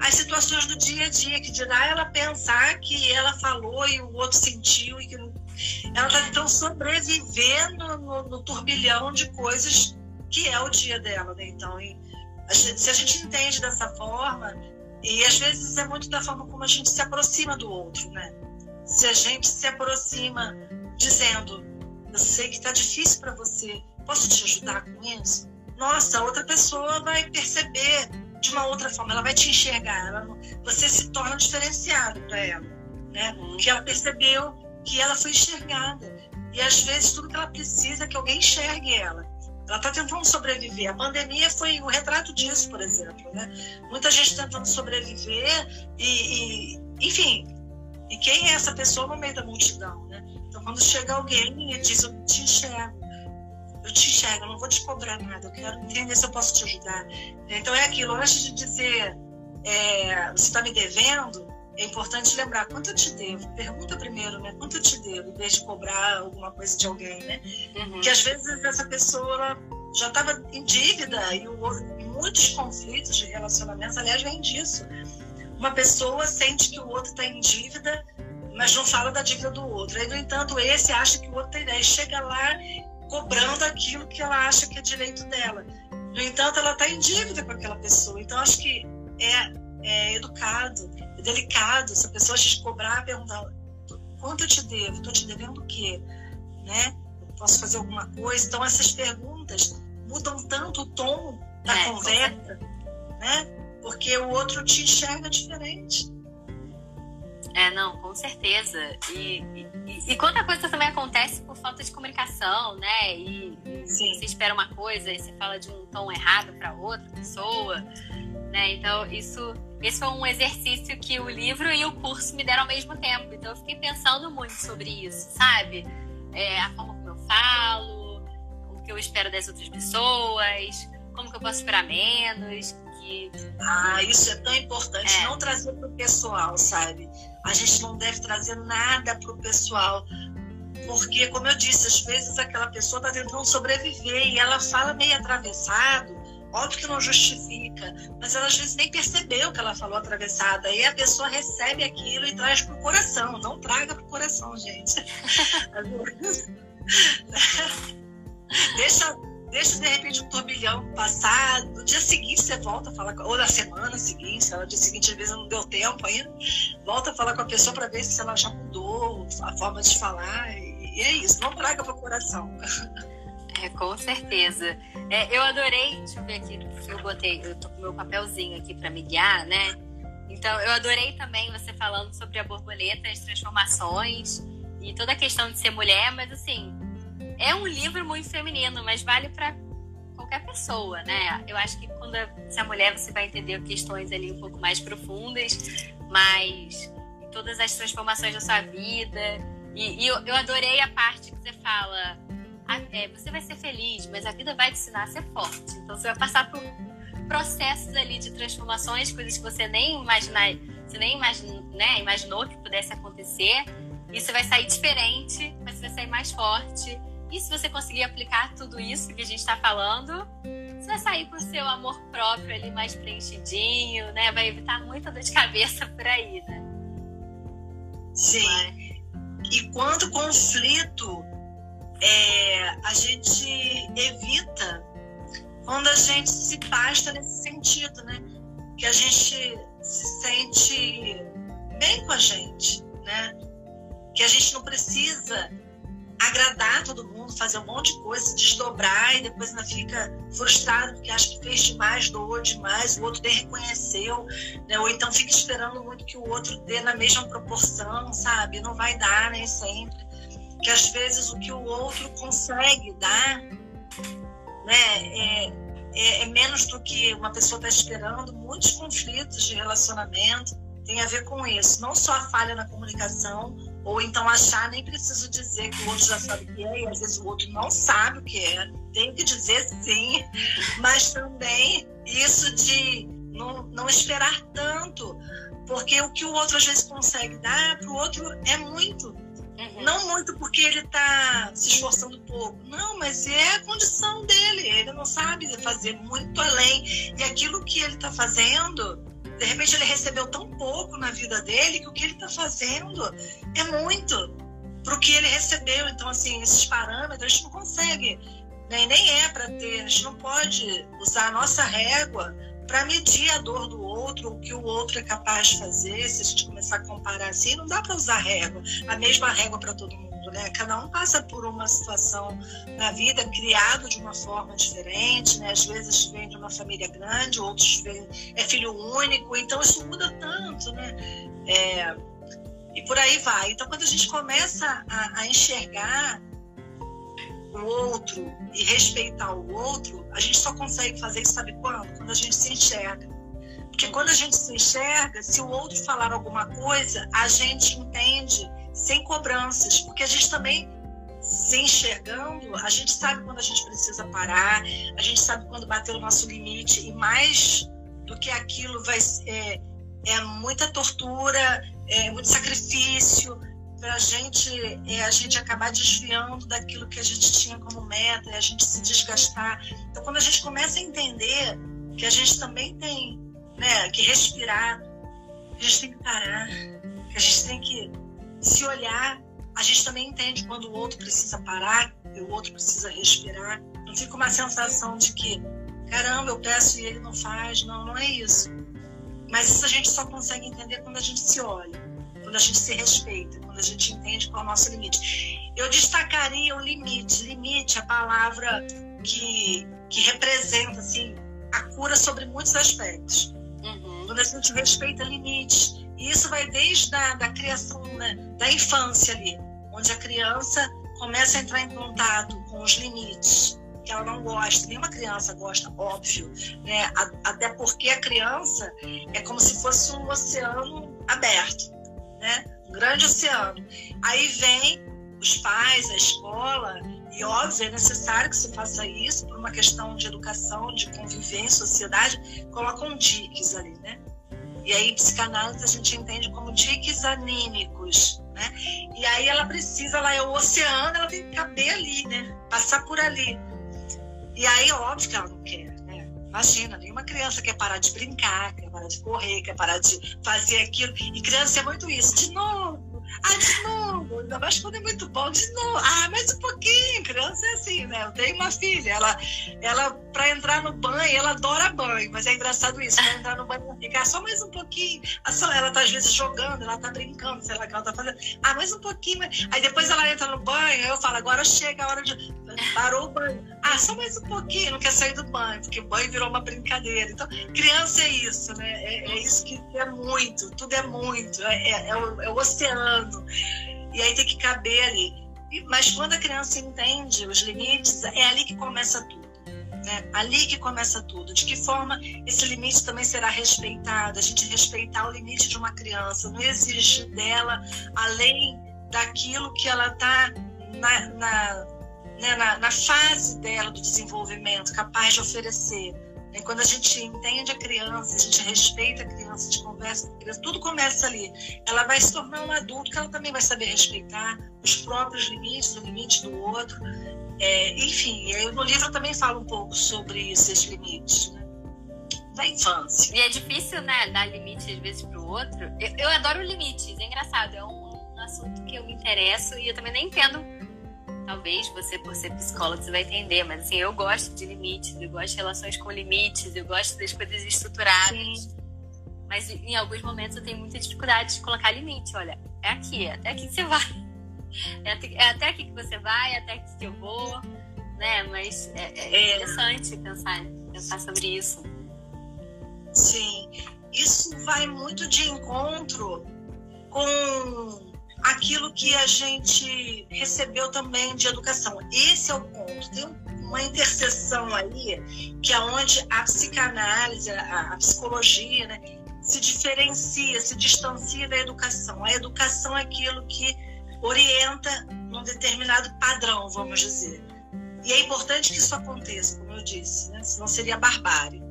Speaker 2: as situações do dia a dia, que dirá ela pensar que ela falou e o outro sentiu e que ela está então sobrevivendo no, no, turbilhão de coisas que é o dia dela, né? Então, a gente, se a gente entende dessa forma, e às vezes é muito da forma como a gente se aproxima do outro, né? Se a gente se aproxima dizendo, eu sei que está difícil para você, posso te ajudar com isso? nossa, outra pessoa vai perceber de uma outra forma, ela vai te enxergar, ela, você se torna diferenciado para ela, né? Uhum. Que ela percebeu que ela foi enxergada. E às vezes tudo que ela precisa é que alguém enxergue ela. Ela está tentando sobreviver. A pandemia foi o retrato disso, por exemplo. Né? Muita gente tentando sobreviver e, e, enfim, e quem é essa pessoa no meio da multidão? Né? Então, quando chega alguém e diz, eu te enxergo, eu te enxergo, eu não vou te cobrar nada, eu quero entender se eu posso te ajudar. Então é aquilo, antes de dizer é, você está me devendo, é importante lembrar quanto eu te devo. Pergunta primeiro, né? Quanto eu te devo, em vez de cobrar alguma coisa de alguém, né? Uhum. Que às vezes essa pessoa já estava em dívida e muitos conflitos de relacionamentos, aliás, vem disso. Uma pessoa sente que o outro está em dívida, mas não fala da dívida do outro. Aí, no entanto, esse acha que o outro tem ideia. Chega lá cobrando aquilo que ela acha que é direito dela. No entanto, ela está em dívida com aquela pessoa. Então, acho que é, é educado, é delicado se a pessoa te cobrar, perguntar quanto eu te devo? Estou te devendo o quê? Né? Posso fazer alguma coisa? Então, essas perguntas mudam tanto o tom da é, conversa, né? Porque o outro te enxerga diferente.
Speaker 1: É, não, com certeza. E, e, e, quanta coisa também acontece por falta de comunicação, né? E, e você espera uma coisa e você fala de um tom errado para outra pessoa, né? Então, isso, esse foi um exercício que o livro e o curso me deram ao mesmo tempo. Então, eu fiquei pensando muito sobre isso, sabe? É, a forma como eu falo, o que eu espero das outras pessoas, como que eu posso esperar menos, que...
Speaker 2: Ah, isso é tão importante. É. Não trazer para o pessoal, sabe? A gente não deve trazer nada para o pessoal. Porque, como eu disse, às vezes aquela pessoa está tentando sobreviver e ela fala meio atravessado. Óbvio que não justifica, mas ela às vezes nem percebeu que ela falou atravessada. Aí a pessoa recebe aquilo e traz para o coração. Não traga para o coração, gente. (laughs) (laughs) Deixa, deixa de repente um turbilhão passar, no dia seguinte você volta a falar, ou na semana seguinte, no dia seguinte às vezes não deu tempo ainda, volta a falar com a pessoa para ver se ela já mudou a forma de falar, e é isso, não traga para o coração.
Speaker 1: É, com certeza. É, eu adorei, deixa eu ver aqui, porque eu botei, eu tô com meu papelzinho aqui para me guiar, né? Então, eu adorei também você falando sobre a borboleta, as transformações e toda a questão de ser mulher, mas assim, é um livro muito feminino, mas vale para qualquer pessoa, né? Eu acho que quando você é mulher, você vai entender questões ali um pouco mais profundas, mas todas as transformações da sua vida. E, e eu, eu, adorei a parte que você fala: é, você vai ser feliz, mas a vida vai te ensinar a ser forte. Então você vai passar por processos ali de transformações, coisas que você nem imaginar, você nem imagine, né, imaginou que pudesse acontecer. E você vai sair diferente, mas você vai sair mais forte e se você conseguir aplicar tudo isso que a gente está falando, você vai sair com o seu amor próprio ali mais preenchidinho, né? Vai evitar muita dor de cabeça por aí, né?
Speaker 2: Sim. E quanto conflito é, a gente evita quando a gente se basta nesse sentido, né? Que a gente se sente bem com a gente, né? Que a gente não precisa agradar todo mundo, fazer um monte de coisa, se desdobrar e depois ainda fica frustrado porque acha que fez demais, doou demais, o outro nem reconheceu, né? ou então fica esperando muito que o outro dê na mesma proporção, sabe? Não vai dar nem sempre. Que às vezes o que o outro consegue dar né, é, é, é menos do que uma pessoa está esperando. Muitos conflitos de relacionamento tem a ver com isso. Não só a falha na comunicação, ou então achar, nem preciso dizer que o outro já sabe o que é, e às vezes o outro não sabe o que é. Tem que dizer sim, mas também isso de não, não esperar tanto, porque o que o outro às vezes consegue dar para o outro é muito. Uhum. Não muito porque ele está se esforçando pouco, não, mas é a condição dele. Ele não sabe fazer muito além. E aquilo que ele está fazendo de repente ele recebeu tão pouco na vida dele que o que ele está fazendo é muito para o que ele recebeu. Então, assim, esses parâmetros a gente não consegue, né? nem é para ter, a gente não pode usar a nossa régua para medir a dor do outro, o que o outro é capaz de fazer. Se a gente começar a comparar assim, não dá para usar régua, a mesma régua para todo mundo né? Cada um passa por uma situação na vida, criado de uma forma diferente, né? Às vezes vem de uma família grande, outros vem, é filho único, então isso muda tanto, né? É, e por aí vai. Então, quando a gente começa a, a enxergar o outro e respeitar o outro, a gente só consegue fazer isso, sabe quando? Quando a gente se enxerga. Porque quando a gente se enxerga, se o outro falar alguma coisa, a gente entende sem cobranças, porque a gente também se enxergando, a gente sabe quando a gente precisa parar, a gente sabe quando bater o nosso limite e mais do que aquilo vai é, é muita tortura, é muito sacrifício para gente é, a gente acabar desviando daquilo que a gente tinha como meta, e a gente se desgastar. Então, quando a gente começa a entender que a gente também tem né, que respirar, que a gente tem que parar, que a gente tem que se olhar a gente também entende quando o outro precisa parar, e o outro precisa respirar. Não fica uma sensação de que, caramba, eu peço e ele não faz. Não, não é isso. Mas isso a gente só consegue entender quando a gente se olha, quando a gente se respeita, quando a gente entende qual é o nosso limite. Eu destacaria o limite. Limite é a palavra que, que representa assim, a cura sobre muitos aspectos. Uhum. Quando a gente respeita limites, e isso vai desde a da criação né, da infância ali, onde a criança começa a entrar em contato com os limites que ela não gosta. Nenhuma criança gosta, óbvio, né? Até porque a criança é como se fosse um oceano aberto, né? Um grande oceano. Aí vem os pais, a escola, e óbvio, é necessário que se faça isso por uma questão de educação, de convivência, sociedade, colocam diques ali, né? E aí, psicanálise a gente entende como diques anímicos, né? E aí ela precisa, ela é o oceano, ela tem que caber ali, né? Passar por ali. E aí, óbvio que ela não quer, né? Imagina, nenhuma criança quer parar de brincar, quer parar de correr, quer parar de fazer aquilo. E criança é muito isso. De novo, ah, de novo, ainda mais quando é muito bom, de novo. Ah, mais um pouquinho. Criança é assim, né? Eu tenho uma filha, ela, ela para entrar no banho, ela adora banho, mas é engraçado isso, para entrar no banho, ficar só mais um pouquinho. Ela tá às vezes jogando, ela tá brincando, sei lá o que ela tá fazendo. Ah, mais um pouquinho. Aí depois ela entra no banho, eu falo, agora chega a hora de. Parou o banho. Ah, só mais um pouquinho, não quer sair do banho, porque o banho virou uma brincadeira. Então, criança é isso, né? É, é isso que é muito, tudo é muito, é, é, é o, é o oceano. E aí tem que caber ali. Mas quando a criança entende os limites, é ali que começa tudo. Né? Ali que começa tudo. De que forma esse limite também será respeitado? A gente respeitar o limite de uma criança, não exigir dela além daquilo que ela está na, na, né, na, na fase dela do desenvolvimento, capaz de oferecer. É quando a gente entende a criança, a gente respeita a criança, a gente conversa com a criança, tudo começa ali. Ela vai se tornar um adulto que ela também vai saber respeitar os próprios limites, o limite do outro. É, enfim, eu no livro também falo um pouco sobre esses limites né? da infância.
Speaker 1: E é difícil, né, dar limite às vezes para o outro. Eu, eu adoro limites, é engraçado, é um, um assunto que eu me interesso e eu também nem entendo talvez você, por ser psicólogo, você vai entender, mas assim, eu gosto de limites, eu gosto de relações com limites, eu gosto das coisas estruturadas. Sim. Mas em alguns momentos eu tenho muita dificuldade de colocar limite. Olha, é aqui, é até aqui que você vai. (laughs) É até, é até aqui que você vai, é até aqui que eu vou, né? Mas é, é, é interessante pensar, pensar sobre isso.
Speaker 2: Sim, isso vai muito de encontro com aquilo que a gente recebeu também de educação. Esse é o ponto. Tem uma interseção aí que é onde a psicanálise, a, a psicologia, né, se diferencia, se distancia da educação. A educação é aquilo que orienta num determinado padrão, vamos dizer. E é importante que isso aconteça, como eu disse, né? senão seria barbárie.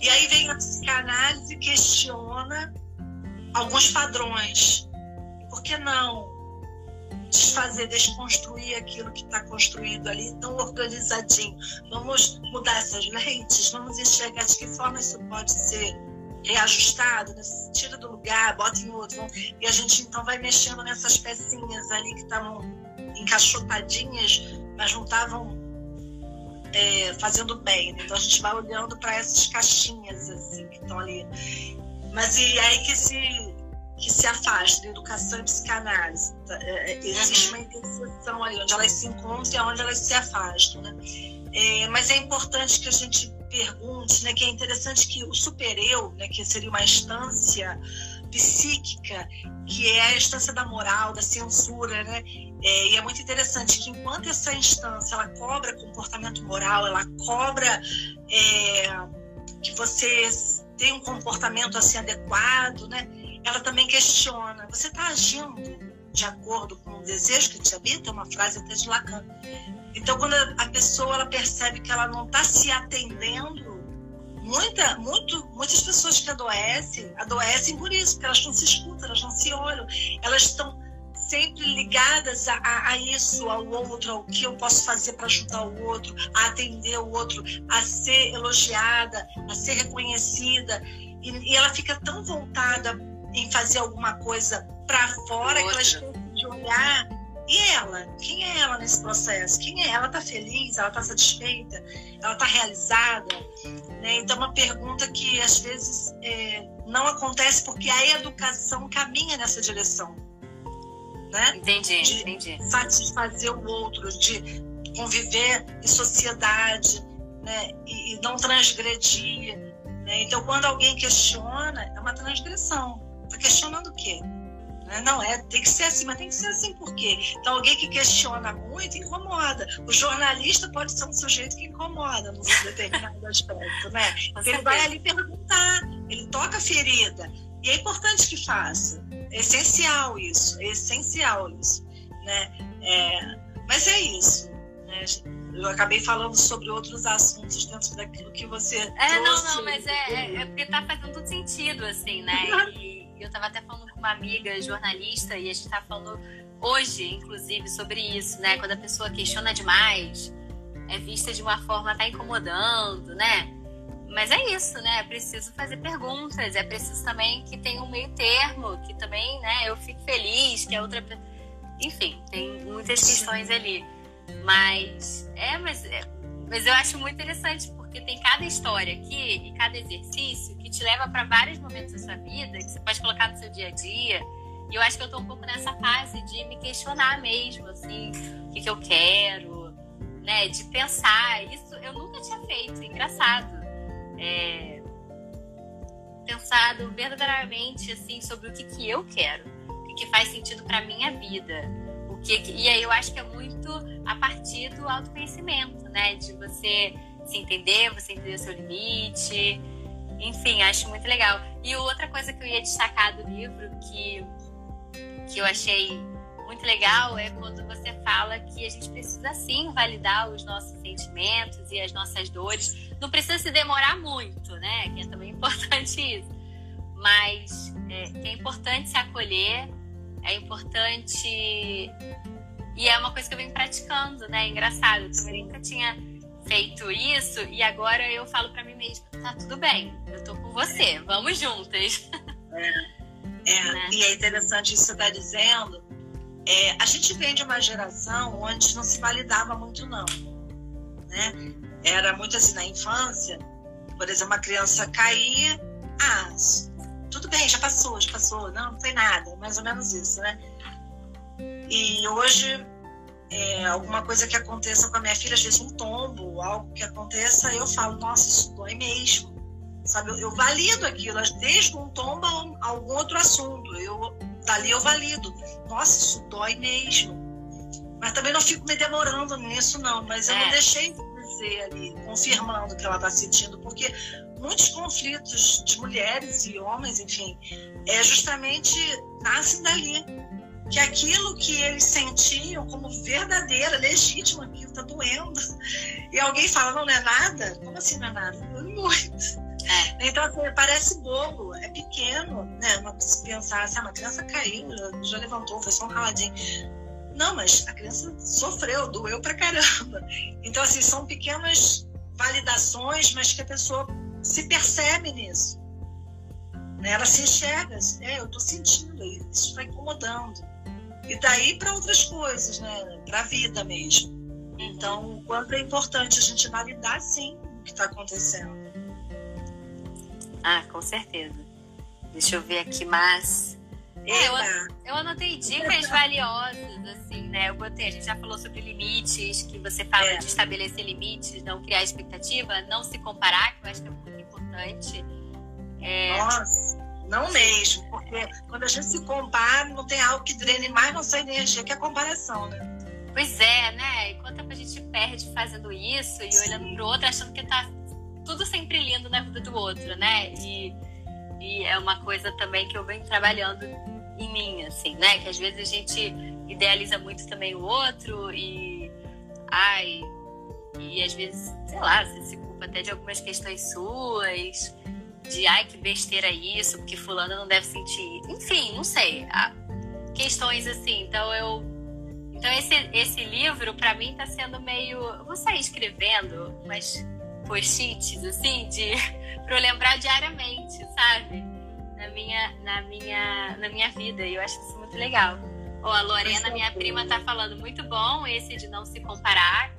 Speaker 2: E aí vem a psicanálise e questiona alguns padrões por que não desfazer, desconstruir aquilo que está construído ali tão organizadinho? Vamos mudar essas lentes, vamos enxergar de que forma isso pode ser reajustado, tira do lugar, bota em outro. E a gente então vai mexendo nessas pecinhas ali que estavam encaixotadinhas, mas não estavam é, fazendo bem. Então a gente vai olhando para essas caixinhas assim que estão ali. Mas e aí que se que se afasta da educação e psicanálise. Tá, é, é, existe uma interseção ali, onde elas se encontram e onde elas se afastam. Né? É, mas é importante que a gente pergunte, né, que é interessante que o supereu, né, que seria uma instância psíquica, que é a instância da moral, da censura, né? É, e é muito interessante que enquanto essa instância ela cobra comportamento moral, ela cobra é, que você tem um comportamento assim adequado, né? Ela também questiona: você está agindo de acordo com o desejo que te habita, é uma frase até de Lacan. Então, quando a pessoa ela percebe que ela não está se atendendo, muita, muito, muitas pessoas que adoecem, adoecem por isso, porque elas não se escutam, elas não se olham, elas estão sempre ligadas a, a, a, isso, ao outro, ao que eu posso fazer para ajudar o outro, a atender o outro, a ser elogiada, a ser reconhecida. E, e ela fica tão voltada em fazer alguma coisa para fora que ela esquece de olhar. E ela? Quem é ela nesse processo? Quem é? Ela está feliz? Ela está satisfeita? Ela está realizada? Né? Então, uma pergunta que às vezes é, não acontece porque a educação caminha nessa direção. Né?
Speaker 1: Entendi,
Speaker 2: de
Speaker 1: entendi.
Speaker 2: satisfazer o outro, de conviver em sociedade né? e, e não transgredir. Né? Então, quando alguém questiona, é uma transgressão. Está questionando o quê? Né? Não, é, tem que ser assim, mas tem que ser assim por quê? Então, alguém que questiona muito incomoda. O jornalista pode ser um sujeito que incomoda num determinado (laughs) aspecto, né? Ele vai ali perguntar, ele toca a ferida. E é importante que faça. É essencial isso, é essencial isso. Né? É, mas é isso. Né? Eu acabei falando sobre outros assuntos dentro daquilo que você.
Speaker 1: É, trouxe. não, não, mas é, é, é porque tá fazendo todo sentido, assim, né? (laughs) E eu estava até falando com uma amiga jornalista e a gente está falando hoje, inclusive, sobre isso, né? Quando a pessoa questiona demais, é vista de uma forma tá incomodando, né? Mas é isso, né? É preciso fazer perguntas, é preciso também que tenha um meio termo, que também, né, eu fique feliz, que a outra. Enfim, tem muitas questões ali. Mas é, mas, é, mas eu acho muito interessante, porque tem cada história aqui e cada exercício que te leva para vários momentos da sua vida, que você pode colocar no seu dia a dia. E eu acho que eu tô um pouco nessa fase de me questionar mesmo, assim, o que, que eu quero, né? De pensar. Isso eu nunca tinha feito, engraçado. É... Pensado verdadeiramente, assim, sobre o que, que eu quero, o que, que faz sentido para minha vida. O que, que... E aí eu acho que é muito a partir do autoconhecimento, né? De você se entender, você entender o seu limite. Enfim, acho muito legal. E outra coisa que eu ia destacar do livro que, que eu achei muito legal é quando você fala que a gente precisa sim validar os nossos sentimentos e as nossas dores. Não precisa se demorar muito, né? Que é também (laughs) importante isso. Mas é, é importante se acolher, é importante. E é uma coisa que eu venho praticando, né? engraçado. Eu também nunca tinha feito isso e agora eu falo para mim mesma, tá tudo bem, eu tô com você, vamos juntas.
Speaker 2: É, é né? e é interessante isso que você está dizendo. É, a gente vem de uma geração onde não se validava muito não, né? Era muito assim na infância, por exemplo, uma criança cair, ah, tudo bem, já passou, já passou, não, não foi nada, mais ou menos isso, né? E hoje é, alguma coisa que aconteça com a minha filha, às vezes um tombo, algo que aconteça, eu falo, nossa, isso dói mesmo. Sabe, eu, eu valido aquilo, desde um tombo a algum outro assunto. Eu, dali eu valido. Nossa, isso dói mesmo. Mas também não fico me demorando nisso, não. Mas eu é. não deixei de dizer ali, confirmando o que ela está sentindo, porque muitos conflitos de mulheres e homens, enfim, é justamente nascem dali que aquilo que eles sentiam como verdadeira, legítima, aquilo está doendo. E alguém fala, não, não é nada? Como assim não é nada? Muito. É. Então, assim, parece bobo, é pequeno, né? Uma, se pensar assim, ah, uma criança caiu, já, levantou, foi só um raladinho. Não, mas a criança sofreu, doeu pra caramba. Então, assim, são pequenas validações, mas que a pessoa se percebe nisso. Né? Ela se enxerga, é, eu tô sentindo, isso está incomodando. E daí para outras coisas, né? Para a vida mesmo. Então, o quanto é importante a gente validar, sim, o que está acontecendo.
Speaker 1: Ah, com certeza. Deixa eu ver aqui mais. É, eu, eu anotei dicas valiosas, assim, né? Eu botei, a gente já falou sobre limites, que você fala é. de estabelecer limites, não criar expectativa, não se comparar, que eu acho que é muito importante.
Speaker 2: É... Nossa. Não mesmo, porque quando a gente se compara, não tem algo que drene mais nossa energia que a comparação, né?
Speaker 1: Pois é, né? E quanto tempo a gente perde fazendo isso e olhando pro outro, achando que tá tudo sempre lindo na vida do outro, né? E, e é uma coisa também que eu venho trabalhando em mim, assim, né? Que às vezes a gente idealiza muito também o outro e. Ai. E às vezes, sei lá, você se culpa até de algumas questões suas, de ai, que besteira isso, porque fulano não deve sentir. Enfim, não sei. Questões assim. Então eu. Então esse, esse livro, para mim, tá sendo meio. Eu vou sair escrevendo umas post-its, assim, de. (laughs) pra eu lembrar diariamente, sabe? Na minha, na minha, na minha vida. E eu acho isso muito legal. Ó, a Lorena, minha prima, tá falando muito bom esse de não se comparar.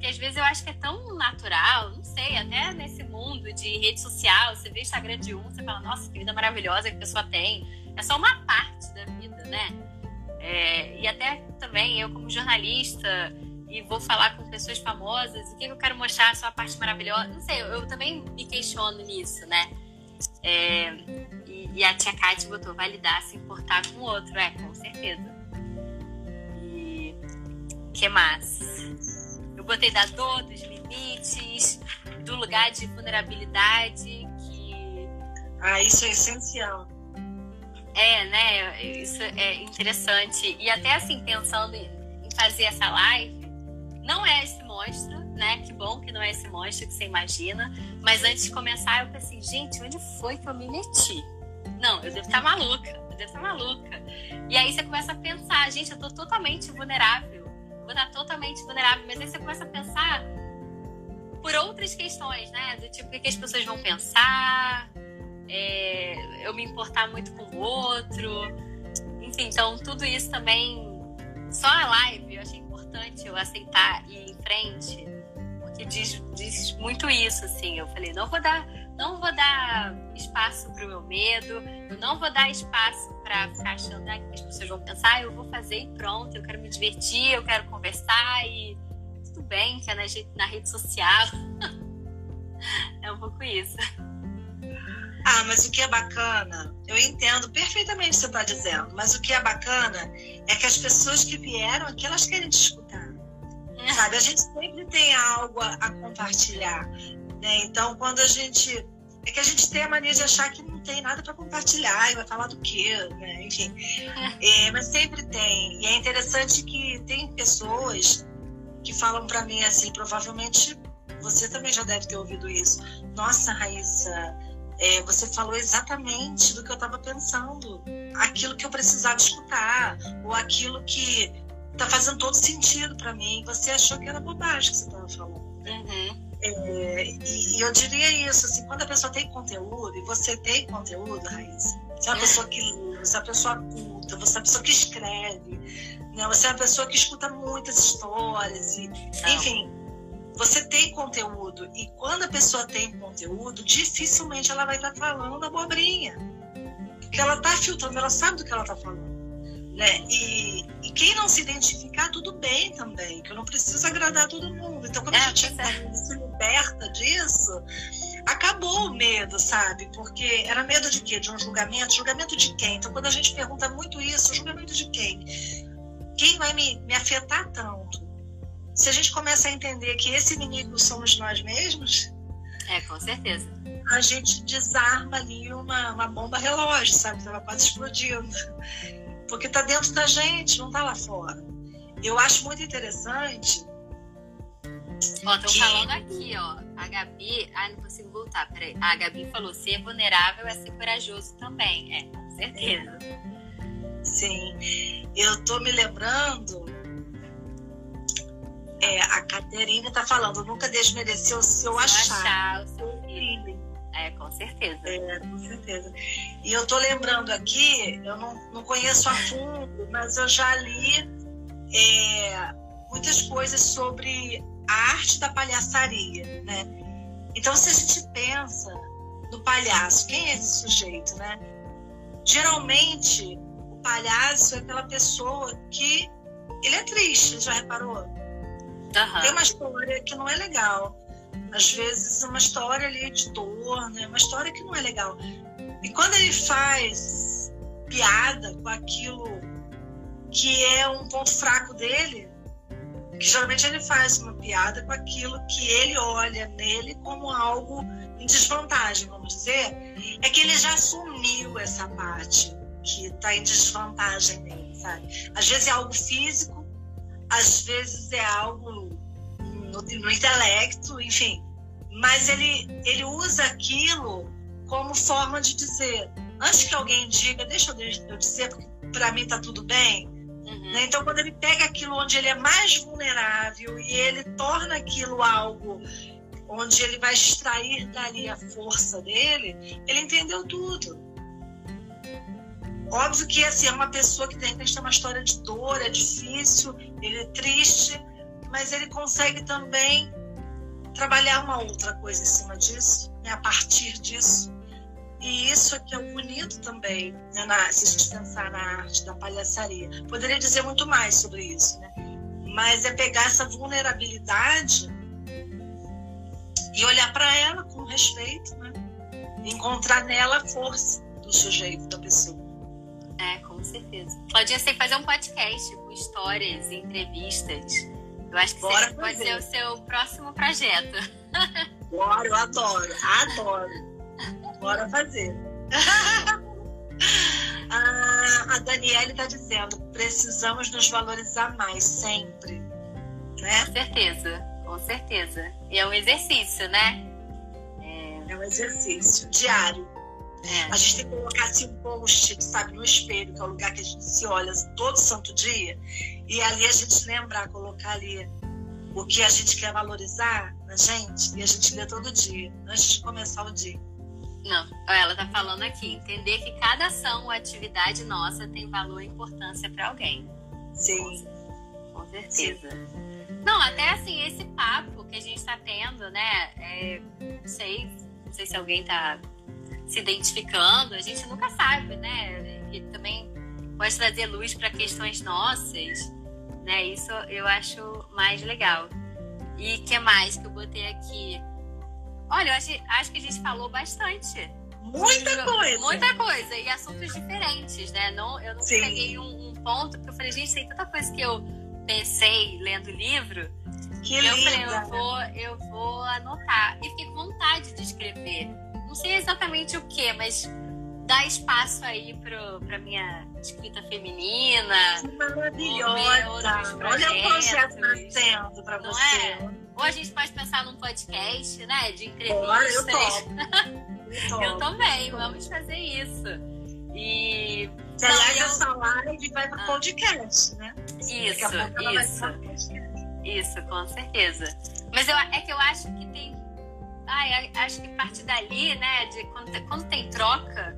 Speaker 1: Porque às vezes eu acho que é tão natural, não sei, até nesse mundo de rede social, você vê Instagram de um, você fala, nossa, que vida maravilhosa que a pessoa tem. É só uma parte da vida, né? É, e até também eu, como jornalista, e vou falar com pessoas famosas, o que eu quero mostrar, a sua parte maravilhosa. Não sei, eu, eu também me questiono nisso, né? É, e, e, a tia Kate botou validar, se importar com o outro, é, com certeza. E que mais? Botei da dor, dos limites, do lugar de vulnerabilidade que.
Speaker 2: Ah, isso é essencial.
Speaker 1: É, né? Isso é interessante. E até assim, pensando em fazer essa live, não é esse monstro, né? Que bom que não é esse monstro que você imagina. Mas antes de começar, eu pensei, gente, onde foi que eu me meti? Não, eu devo estar maluca, eu devo estar maluca. E aí você começa a pensar, gente, eu tô totalmente vulnerável. Vou estar totalmente vulnerável. Mas aí você começa a pensar por outras questões, né? Do tipo, o que as pessoas vão pensar, é, eu me importar muito com o outro. Enfim, então tudo isso também. Só a live, eu achei importante eu aceitar e ir em frente, porque diz, diz muito isso, assim. Eu falei, não vou dar, não vou dar espaço para o meu medo, eu não vou dar espaço para ficar achando ah, que as pessoas vão pensar, eu vou fazer e pronto, eu quero me divertir, eu quero conversar e tudo bem que é na, na rede social. (laughs) é um pouco isso.
Speaker 2: Ah, mas o que é bacana, eu entendo perfeitamente o que você está dizendo, mas o que é bacana é que as pessoas que vieram aqui, elas querem te escutar. (laughs) Sabe? A gente sempre tem algo a, a compartilhar. Né? Então, quando a gente. É que a gente tem a mania de achar que não tem nada para compartilhar e vai falar do quê, né? Enfim. É, mas sempre tem. E é interessante que tem pessoas que falam para mim assim, provavelmente você também já deve ter ouvido isso. Nossa, Raíssa é, você falou exatamente do que eu estava pensando, aquilo que eu precisava escutar, ou aquilo que está fazendo todo sentido para mim. Você achou que era bobagem que você estava falando. Uhum. É, e, e, eu diria isso, assim, quando a pessoa tem conteúdo, e você tem conteúdo, Raíssa, você é uma pessoa que lê, você é uma pessoa culta, você é uma pessoa que escreve, né? você é uma pessoa que escuta muitas histórias, e, enfim você tem conteúdo e quando a pessoa tem conteúdo, dificilmente ela vai estar falando abobrinha. Porque ela está filtrando, ela sabe do que ela está falando. Né? E, e, quem não se identificar, tudo bem também, que eu não preciso agradar todo mundo. Então, quando é, a gente é. Liberta disso, acabou o medo, sabe? Porque era medo de quê? De um julgamento? Julgamento de quem? Então, quando a gente pergunta muito isso, julgamento de quem? Quem vai me, me afetar tanto? se a gente começa a entender que esse inimigo somos nós mesmos,
Speaker 1: é, com certeza.
Speaker 2: A gente desarma ali uma, uma bomba relógio, sabe? Estava quase explodindo. Porque está dentro da gente, não está lá fora. Eu acho muito interessante.
Speaker 1: Ó, estão falando aqui, ó. A Gabi. Ah, não consigo voltar, peraí. A Gabi falou: ser vulnerável é ser corajoso também. É, com certeza.
Speaker 2: Sim. Eu tô me lembrando é, a Caterina está falando, nunca desmereceu o seu achar.
Speaker 1: achar o seu. É, com certeza.
Speaker 2: É, com certeza. E eu tô lembrando aqui, eu não, não conheço a fundo, mas eu já li é, muitas coisas sobre a arte da palhaçaria, né? Então, se a gente pensa no palhaço, quem é esse sujeito, né? Geralmente, o palhaço é aquela pessoa que ele é triste, já reparou? Uhum. Tem uma história que não é legal. Às vezes, uma história ali de dor, né? uma história que não é legal. E quando ele faz piada com aquilo que é um ponto fraco dele, que geralmente ele faz uma piada com aquilo que ele olha nele como algo em desvantagem, vamos dizer, é que ele já assumiu essa parte que está em desvantagem nele, sabe? Às vezes é algo físico, às vezes é algo no, no intelecto, enfim. Mas ele, ele usa aquilo como forma de dizer, antes que alguém diga, deixa eu dizer, porque para mim está tudo bem. Uhum. Né? Então, quando ele pega aquilo onde ele é mais vulnerável e ele torna aquilo algo onde ele vai extrair dali a força dele, ele entendeu tudo. Óbvio que assim, é uma pessoa que tem, tem uma história de dor, é difícil, ele é triste, mas ele consegue também trabalhar uma outra coisa em cima disso, né, a partir disso. E isso aqui é o bonito também, né, na, se a gente pensar na arte da palhaçaria. Poderia dizer muito mais sobre isso, né? mas é pegar essa vulnerabilidade e olhar para ela com respeito, né? encontrar nela a força do sujeito, da pessoa.
Speaker 1: É, com certeza. Pode ser fazer um podcast com histórias, entrevistas. Eu acho que Bora pode ser o seu próximo projeto.
Speaker 2: Bora, eu adoro, adoro. Bora fazer. (laughs) a, a Daniele está dizendo, precisamos nos valorizar mais, sempre. Né?
Speaker 1: Com certeza, com certeza. E é um exercício, né?
Speaker 2: É, é um exercício diário. É. A gente tem que colocar assim um post, sabe, no espelho, que é o lugar que a gente se olha todo santo dia, e ali a gente lembrar, colocar ali o que a gente quer valorizar na gente, e a gente lê todo dia, antes de começar o dia.
Speaker 1: Não, ela tá falando aqui, entender que cada ação ou atividade nossa tem valor e importância para alguém.
Speaker 2: Sim.
Speaker 1: Com certeza. Sim. Não, até assim, esse papo que a gente está tendo, né? É, não sei, não sei se alguém tá se identificando, a gente nunca sabe, né? E também pode trazer luz para questões nossas, né? Isso eu acho mais legal. E que mais que eu botei aqui? Olha, eu acho, acho que a gente falou bastante.
Speaker 2: Muita coisa.
Speaker 1: Muita coisa. E assuntos diferentes, né? Não, eu não Sim. peguei um, um, ponto, porque eu falei, gente, tem tanta coisa que eu pensei lendo o livro.
Speaker 2: Que eu linda. falei,
Speaker 1: eu vou, eu vou anotar. E fiquei com vontade de escrever não sei exatamente o que, mas dá espaço aí para minha escrita feminina.
Speaker 2: Que maravilhosa! Olha o projeto nascendo para você. É?
Speaker 1: Ou a gente pode pensar num podcast, né? De entrevistas. (laughs)
Speaker 2: eu,
Speaker 1: eu também, vamos fazer isso. E.
Speaker 2: Aliás, eu... essa live vai para ah. podcast, né?
Speaker 1: Isso, isso. Isso, com certeza. Mas eu, é que eu acho que tem ai, acho que parte dali, né, de quando, quando tem troca,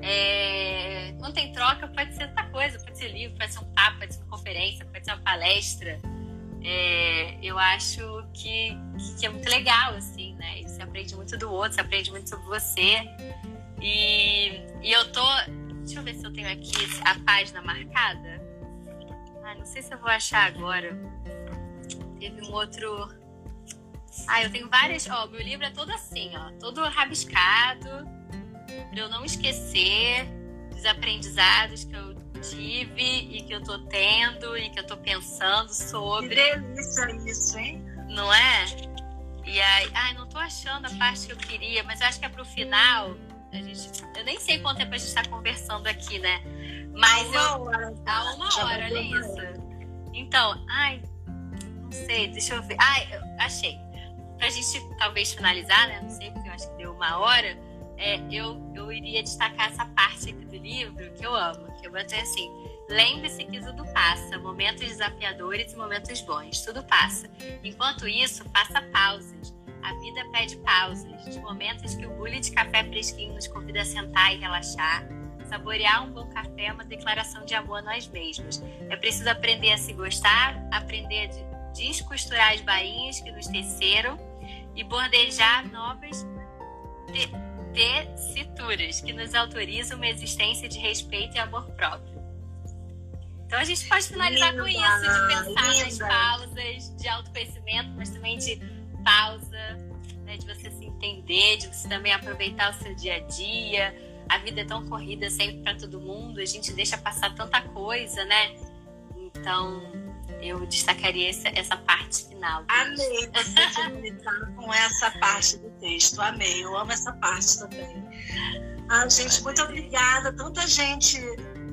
Speaker 1: é, quando tem troca pode ser outra coisa, pode ser livro, pode ser um papo, pode ser uma conferência, pode ser uma palestra. É, eu acho que, que é muito legal, assim, né? Você aprende muito do outro, você aprende muito sobre você. E, e eu tô. Deixa eu ver se eu tenho aqui a página marcada. Ah, não sei se eu vou achar agora. Teve um outro. Ah, eu tenho várias. Ó, meu livro é todo assim, ó, todo rabiscado, para eu não esquecer dos aprendizados que eu tive e que eu tô tendo e que eu tô pensando sobre.
Speaker 2: Que delícia isso, hein?
Speaker 1: Não é? E aí, ai, não tô achando a parte que eu queria, mas acho que é pro final. A gente, eu nem sei quanto tempo a gente tá conversando aqui, né? Mas
Speaker 2: há uma
Speaker 1: eu,
Speaker 2: hora.
Speaker 1: Há uma hora, olha isso. Então, ai, não sei, deixa eu ver. Ai, achei para a gente talvez finalizar, né? Não sei, porque eu acho que deu uma hora. É, eu, eu iria destacar essa parte aqui do livro que eu amo, que eu botei assim. Lembre-se que tudo passa, momentos desafiadores e momentos bons, tudo passa. Enquanto isso, faça pausas. A vida pede pausas, de momentos que o bule de café fresquinho nos convida a sentar e relaxar. Saborear um bom café é uma declaração de amor a nós mesmos. É preciso aprender a se gostar, aprender a descosturar as bainhas que nos teceram e bordejar novas tessituras que nos autorizam uma existência de respeito e amor próprio. Então a gente pode finalizar linda, com isso, de pensar linda. nas pausas de autoconhecimento, mas também de pausa, né, de você se entender, de você também aproveitar o seu dia a dia. A vida é tão corrida sempre para todo mundo, a gente deixa passar tanta coisa, né? Então, eu destacaria essa, essa parte final.
Speaker 2: Amei você com essa parte do texto. Amei, eu amo essa parte também. Ah, gente, muito obrigada. Tanta gente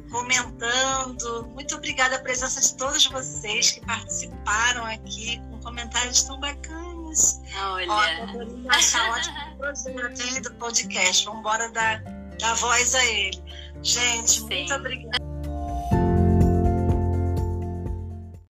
Speaker 2: comentando. Muito obrigada a presença de todos vocês que participaram aqui com comentários tão bacanas.
Speaker 1: Olha.
Speaker 2: Ó, achar ótimo projeto do podcast. Vamos embora dar, dar voz a ele. Gente,
Speaker 1: Sim.
Speaker 2: muito obrigada.